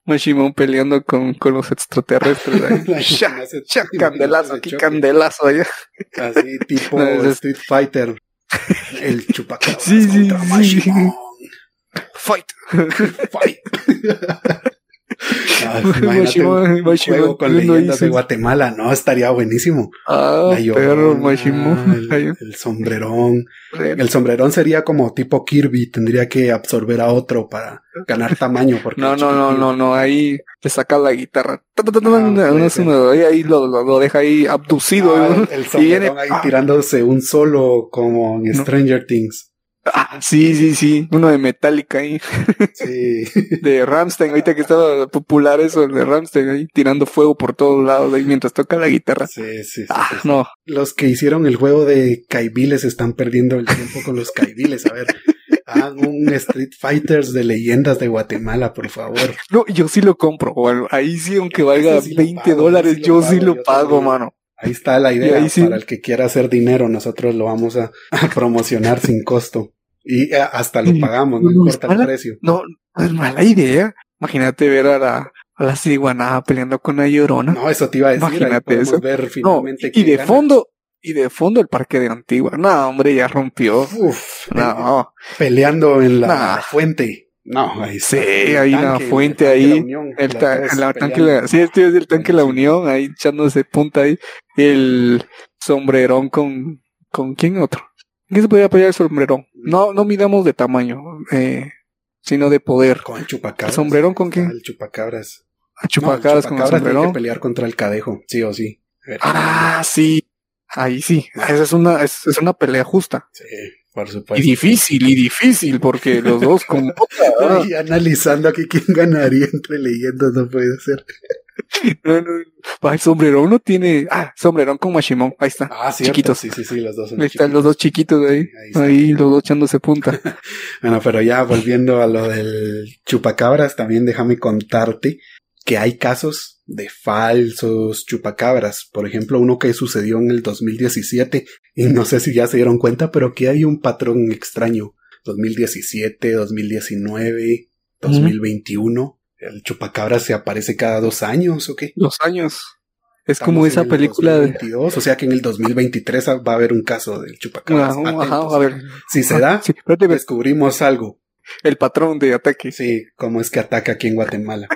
[SPEAKER 1] Mashimón peleando con, con los extraterrestres ahí. ya, candelazo, aquí candelazo allá.
[SPEAKER 2] Así tipo Street Fighter. El chupacabras sí, sí, sí.
[SPEAKER 1] Fight.
[SPEAKER 2] Fight. Ah, juego con leyendas de Guatemala, no, estaría buenísimo.
[SPEAKER 1] Ah, perro,
[SPEAKER 2] el, el, sombrerón. El sombrerón sería como tipo Kirby, tendría que absorber a otro para ganar tamaño. Porque
[SPEAKER 1] no, no, no, no, no, ahí te saca la guitarra. Ah, ahí lo, lo, deja ahí abducido.
[SPEAKER 2] Ah, el, sombrerón ahí tirándose un solo como en Stranger Things.
[SPEAKER 1] Ah, sí, sí, sí. Uno de Metallica ahí.
[SPEAKER 2] Sí.
[SPEAKER 1] de Ramstein, ahorita que estaba popular eso, de Ramstein ahí tirando fuego por todos lados ahí mientras toca la guitarra.
[SPEAKER 2] Sí, sí, sí.
[SPEAKER 1] Ah, no.
[SPEAKER 2] Los que hicieron el juego de Caibiles están perdiendo el tiempo con los Caibiles. A ver, hagan un Street Fighters de leyendas de Guatemala, por favor.
[SPEAKER 1] No, yo sí lo compro. Bueno, ahí sí, aunque valga 20 dólares, yo sí lo pago, mano.
[SPEAKER 2] Ahí está la idea. Para el que quiera hacer dinero, nosotros lo vamos a, promocionar sin costo. Y eh, hasta lo pagamos, no, importa el precio.
[SPEAKER 1] No, no es mala idea. Imagínate ver a la, a la ciguanada peleando con la llorona.
[SPEAKER 2] No, eso te iba a decir. Imagínate eso. Ver finalmente
[SPEAKER 1] y de fondo, y de fondo el parque de Antigua. No, hombre, ya rompió.
[SPEAKER 2] Uf, no. Peleando en la fuente. No, ahí
[SPEAKER 1] Sí, hay una fuente ahí. el, tanque, la, sí, este es el tanque La Unión, ahí echándose punta ahí. El sombrerón con, ¿con quién otro? ¿Qué se podía pelear el sombrerón? No, no midamos de tamaño, eh, sino de poder.
[SPEAKER 2] Con el chupacabras.
[SPEAKER 1] ¿El sombrerón con quién?
[SPEAKER 2] El chupacabras.
[SPEAKER 1] El chupacabras, con el sombrerón. Tiene
[SPEAKER 2] que pelear contra el cadejo, sí o sí.
[SPEAKER 1] Ah, sí. Ahí sí. Esa es una, es, es una pelea justa.
[SPEAKER 2] Sí. Por supuesto.
[SPEAKER 1] Y difícil, y difícil, porque los dos con...
[SPEAKER 2] y analizando aquí quién ganaría entre leyendas no puede ser.
[SPEAKER 1] no, no, el sombrerón no tiene... Ah, sombrerón con Mashimón, ahí está.
[SPEAKER 2] Ah, sí.
[SPEAKER 1] Chiquitos.
[SPEAKER 2] Sí, sí, sí, los dos
[SPEAKER 1] son Ahí están los dos chiquitos ahí. Ahí, ahí los dos echándose punta.
[SPEAKER 2] bueno, pero ya volviendo a lo del chupacabras, también déjame contarte que hay casos de falsos chupacabras. Por ejemplo, uno que sucedió en el 2017, y no sé si ya se dieron cuenta, pero que hay un patrón extraño. 2017, 2019, 2021. El chupacabras se aparece cada dos años, ¿o qué?
[SPEAKER 1] Dos años. Es como esa película
[SPEAKER 2] de... o sea que en el 2023 va a haber un caso del chupacabras.
[SPEAKER 1] a ver.
[SPEAKER 2] Si se da, descubrimos algo.
[SPEAKER 1] El patrón de ataque.
[SPEAKER 2] Sí, cómo es que ataca aquí en Guatemala.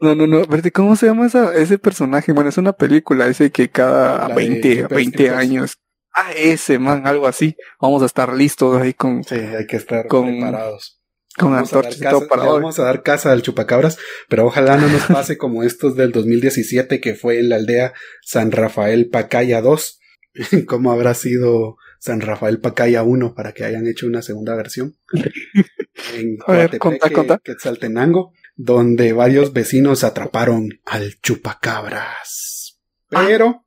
[SPEAKER 1] No, no, no. ¿Cómo se llama esa, ese personaje? Bueno, es una película, ese que cada 20, 20 años. Ah, ese, man, algo así. Vamos a estar listos ahí con.
[SPEAKER 2] Sí, hay que estar preparados.
[SPEAKER 1] Con antorchas todo
[SPEAKER 2] Vamos a dar casa al chupacabras, pero ojalá no nos pase como estos del 2017 que fue en la aldea San Rafael Pacaya 2. ¿Cómo habrá sido San Rafael Pacaya 1 para que hayan hecho una segunda versión?
[SPEAKER 1] en a ver, conta, conta.
[SPEAKER 2] Quetzaltenango donde varios vecinos atraparon al chupacabras. Ah. Pero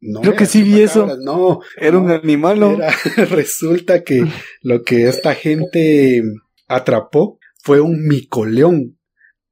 [SPEAKER 2] no
[SPEAKER 1] creo que sí vi eso.
[SPEAKER 2] No,
[SPEAKER 1] era un animal. ¿no?
[SPEAKER 2] resulta que lo que esta gente atrapó fue un micoleón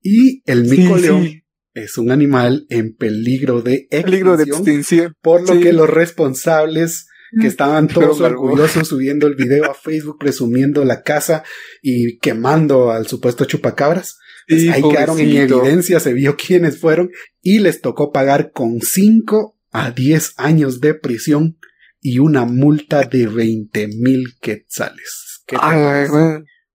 [SPEAKER 2] y el micoleón es un animal en peligro de extinción, peligro de extinción por lo que los responsables que estaban todos orgullosos subiendo el video a Facebook presumiendo la casa y quemando al supuesto chupacabras ahí quedaron en evidencia, se vio quiénes fueron y les tocó pagar con 5 a 10 años de prisión y una multa de 20 mil quetzales. ¿Qué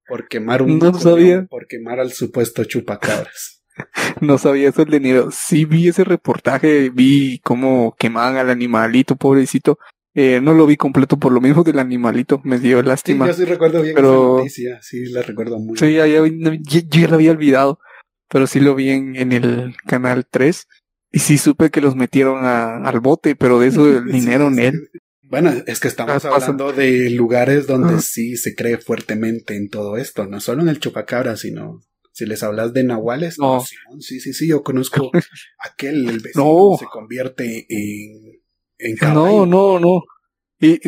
[SPEAKER 2] por quemar un
[SPEAKER 1] no sabía.
[SPEAKER 2] por quemar al supuesto chupacabras.
[SPEAKER 1] no sabía eso el dinero. Sí vi ese reportaje, vi cómo quemaban al animalito, pobrecito. Eh, no lo vi completo por lo mismo del animalito, me dio lástima.
[SPEAKER 2] Sí, yo sí recuerdo bien
[SPEAKER 1] pero...
[SPEAKER 2] esa noticia, sí la recuerdo muy
[SPEAKER 1] sí, bien. Sí, yo, ya lo había olvidado, pero sí lo vi en, en el canal 3 y sí supe que los metieron a, al bote, pero de eso el dinero en él.
[SPEAKER 2] Bueno, es que estamos ah, hablando de lugares donde uh sí se cree fuertemente en todo esto, no solo en el chupacabra, sino si les hablas de nahuales, no. sí, sí, sí, yo conozco aquel, el vecino se convierte en, en.
[SPEAKER 1] No, no, no. Y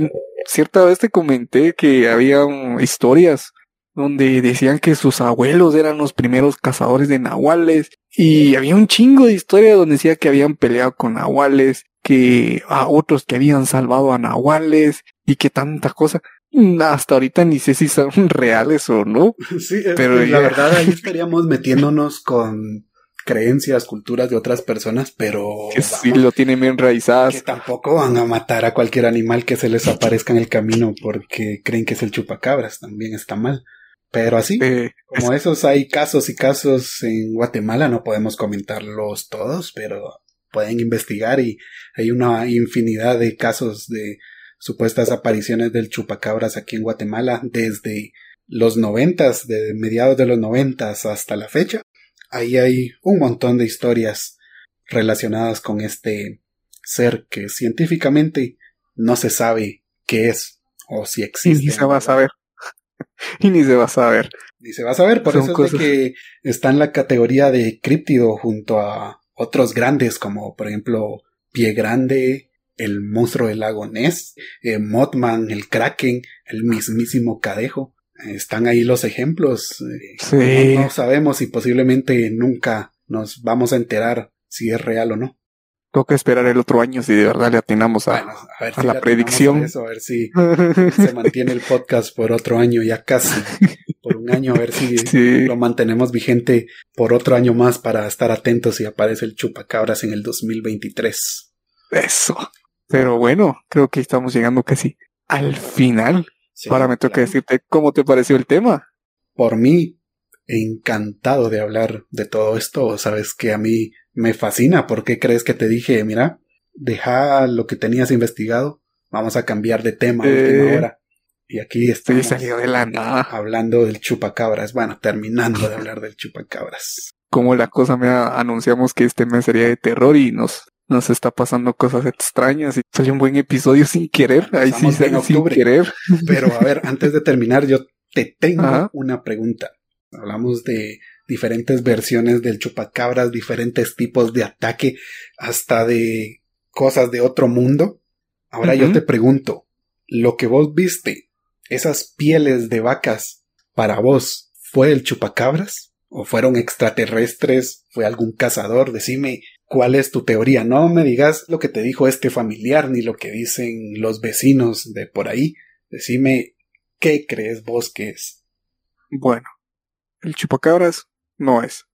[SPEAKER 1] cierta vez te comenté que había historias donde decían que sus abuelos eran los primeros cazadores de nahuales y había un chingo de historias donde decía que habían peleado con nahuales, que a otros que habían salvado a nahuales y que tanta cosa. Hasta ahorita ni sé si son reales o no.
[SPEAKER 2] Sí, pero la verdad ahí estaríamos metiéndonos con creencias, culturas de otras personas, pero
[SPEAKER 1] que sí lo tienen bien raízadas.
[SPEAKER 2] Que tampoco van a matar a cualquier animal que se les aparezca en el camino porque creen que es el chupacabras, también está mal. Pero así, como esos hay casos y casos en Guatemala, no podemos comentarlos todos, pero pueden investigar y hay una infinidad de casos de supuestas apariciones del chupacabras aquí en Guatemala desde los noventas, de mediados de los noventas hasta la fecha. Ahí hay un montón de historias relacionadas con este ser que científicamente no se sabe qué es o si existe.
[SPEAKER 1] Y se va a saber. y ni se va a saber.
[SPEAKER 2] Ni se va a saber, por eso es de que está en la categoría de críptido junto a otros grandes como por ejemplo Pie Grande, el monstruo del lago Ness, eh, Mothman, el Kraken, el mismísimo Cadejo. Están ahí los ejemplos. Eh, sí. no, sabemos y posiblemente nunca nos vamos a enterar si es real o no.
[SPEAKER 1] Toca esperar el otro año si de verdad le atinamos a, la predicción.
[SPEAKER 2] A, ver si se mantiene el podcast por otro año, ya casi. Por un año, a ver si lo mantenemos vigente por otro año más para estar atentos si aparece el chupacabras en el 2023.
[SPEAKER 1] Eso. Pero bueno, creo que estamos llegando casi al final. Ahora me toca decirte cómo te pareció el tema.
[SPEAKER 2] Por mí, encantado de hablar de todo esto. Sabes que a mí me fascina. ¿Por qué crees que te dije, mira, deja lo que tenías investigado? Vamos a cambiar de tema eh, Y aquí estoy
[SPEAKER 1] salido de la nada.
[SPEAKER 2] hablando del chupacabras. Bueno, terminando de hablar del chupacabras.
[SPEAKER 1] Como la cosa me anunciamos que este mes sería de terror y nos nos está pasando cosas extrañas y salió un buen episodio sin querer. Ahí sí sin querer.
[SPEAKER 2] Pero a ver, antes de terminar, yo te tengo una pregunta. Hablamos de diferentes versiones del chupacabras, diferentes tipos de ataque, hasta de cosas de otro mundo. Ahora yo te pregunto, lo que vos viste, esas pieles de vacas, para vos, ¿fue el chupacabras? ¿O fueron extraterrestres? ¿Fue algún cazador? Decime cuál es tu teoría. No me digas lo que te dijo este familiar ni lo que dicen los vecinos de por ahí. Decime qué crees vos que es.
[SPEAKER 1] Bueno, el chupacabras no es.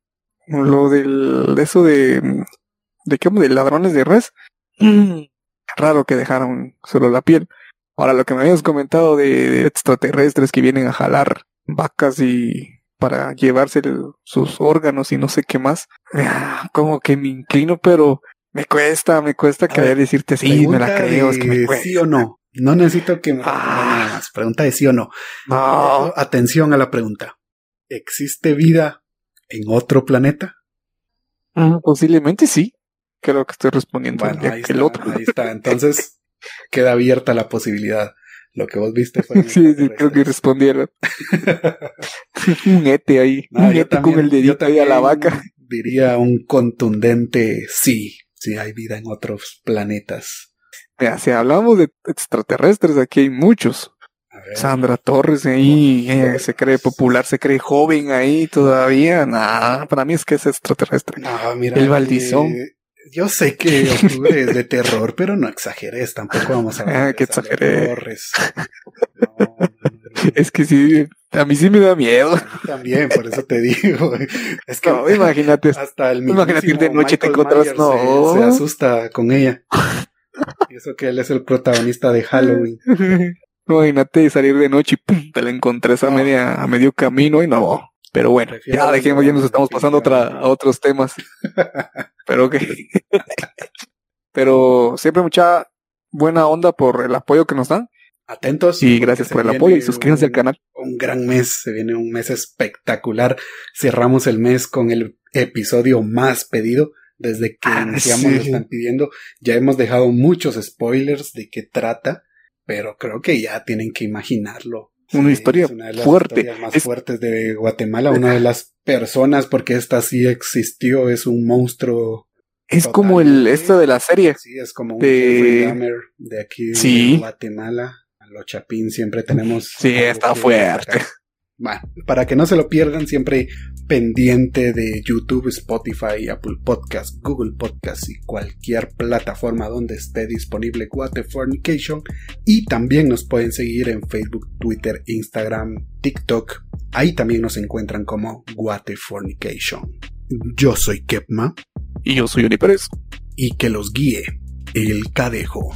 [SPEAKER 1] Lo del eso de de qué de ladrones de res. Raro que dejaron solo la piel. Ahora lo que me habías comentado de, extraterrestres que vienen a jalar vacas y para llevarse sus órganos y no sé qué más. Ah, como que me inclino, pero me cuesta, me cuesta querer decirte sí, me la creo, es que me cuesta.
[SPEAKER 2] Sí o no. No necesito que me ah. Pregunta de sí o no.
[SPEAKER 1] No.
[SPEAKER 2] Atención a la pregunta. ¿Existe vida en otro planeta?
[SPEAKER 1] Ah, posiblemente sí. Creo que estoy respondiendo
[SPEAKER 2] bueno, ahí está, el otro. Ahí está. Entonces queda abierta la posibilidad. Lo que vos viste fue.
[SPEAKER 1] sí, sí, creo que respondieron. un ete ahí. un ete con el dedito ahí a la vaca.
[SPEAKER 2] Diría un contundente sí. Sí, hay vida en otros planetas.
[SPEAKER 1] Mira, si hablamos de extraterrestres, aquí hay muchos. Sandra Torres ahí eh, se cree popular, se cree joven ahí todavía. Nada, para mí es que es extraterrestre.
[SPEAKER 2] No, mira,
[SPEAKER 1] el Valdizón.
[SPEAKER 2] Eh, yo sé que octubre es de terror, pero no exageres, tampoco vamos a
[SPEAKER 1] ver. Ah, que exageré. es que sí, a mí sí me da miedo.
[SPEAKER 2] También, por eso te digo. Es que
[SPEAKER 1] imagínate.
[SPEAKER 2] Hasta el
[SPEAKER 1] imagínate de noche te encuentras, no.
[SPEAKER 2] Se, asusta con ella. Y eso que él es el protagonista de Halloween.
[SPEAKER 1] Imagínate salir de noche y pum, te la encontré a media, a medio camino y no. Pero bueno, ya dejemos, ya nos estamos pasando otra, a otros temas. Pero que. Pero siempre mucha buena onda por el apoyo que nos dan.
[SPEAKER 2] Atentos.
[SPEAKER 1] Y gracias por el apoyo y suscríbanse al canal.
[SPEAKER 2] Un gran mes, se viene un mes espectacular. Cerramos el mes con el episodio más pedido. Desde que
[SPEAKER 1] Ah,
[SPEAKER 2] iniciamos
[SPEAKER 1] sí.
[SPEAKER 2] lo están pidiendo. Ya hemos dejado muchos spoilers de qué trata, pero creo que ya tienen que imaginarlo.
[SPEAKER 1] Una
[SPEAKER 2] Sí,
[SPEAKER 1] historia
[SPEAKER 2] es una de las
[SPEAKER 1] fuerte.
[SPEAKER 2] historias más
[SPEAKER 1] Es-
[SPEAKER 2] fuertes de Guatemala. Una de las personas, porque esta sí existió, es un monstruo.
[SPEAKER 1] Es como el esto de la serie.
[SPEAKER 2] Sí, es como un
[SPEAKER 1] De-
[SPEAKER 2] de aquí
[SPEAKER 1] Sí.
[SPEAKER 2] de Guatemala. A los Chapín siempre tenemos.
[SPEAKER 1] Sí, está fuerte.
[SPEAKER 2] Bueno, para que no se lo pierdan, siempre pendiente de YouTube, Spotify, Apple Podcast, Google Podcast y cualquier plataforma donde esté disponible Guatefornication. Y también nos pueden seguir en Facebook, Twitter, Instagram, TikTok. Ahí también nos encuentran como Guatefornication. Yo soy Kepma
[SPEAKER 1] Y yo soy Uni Pérez.
[SPEAKER 2] y que los guíe el cadejo.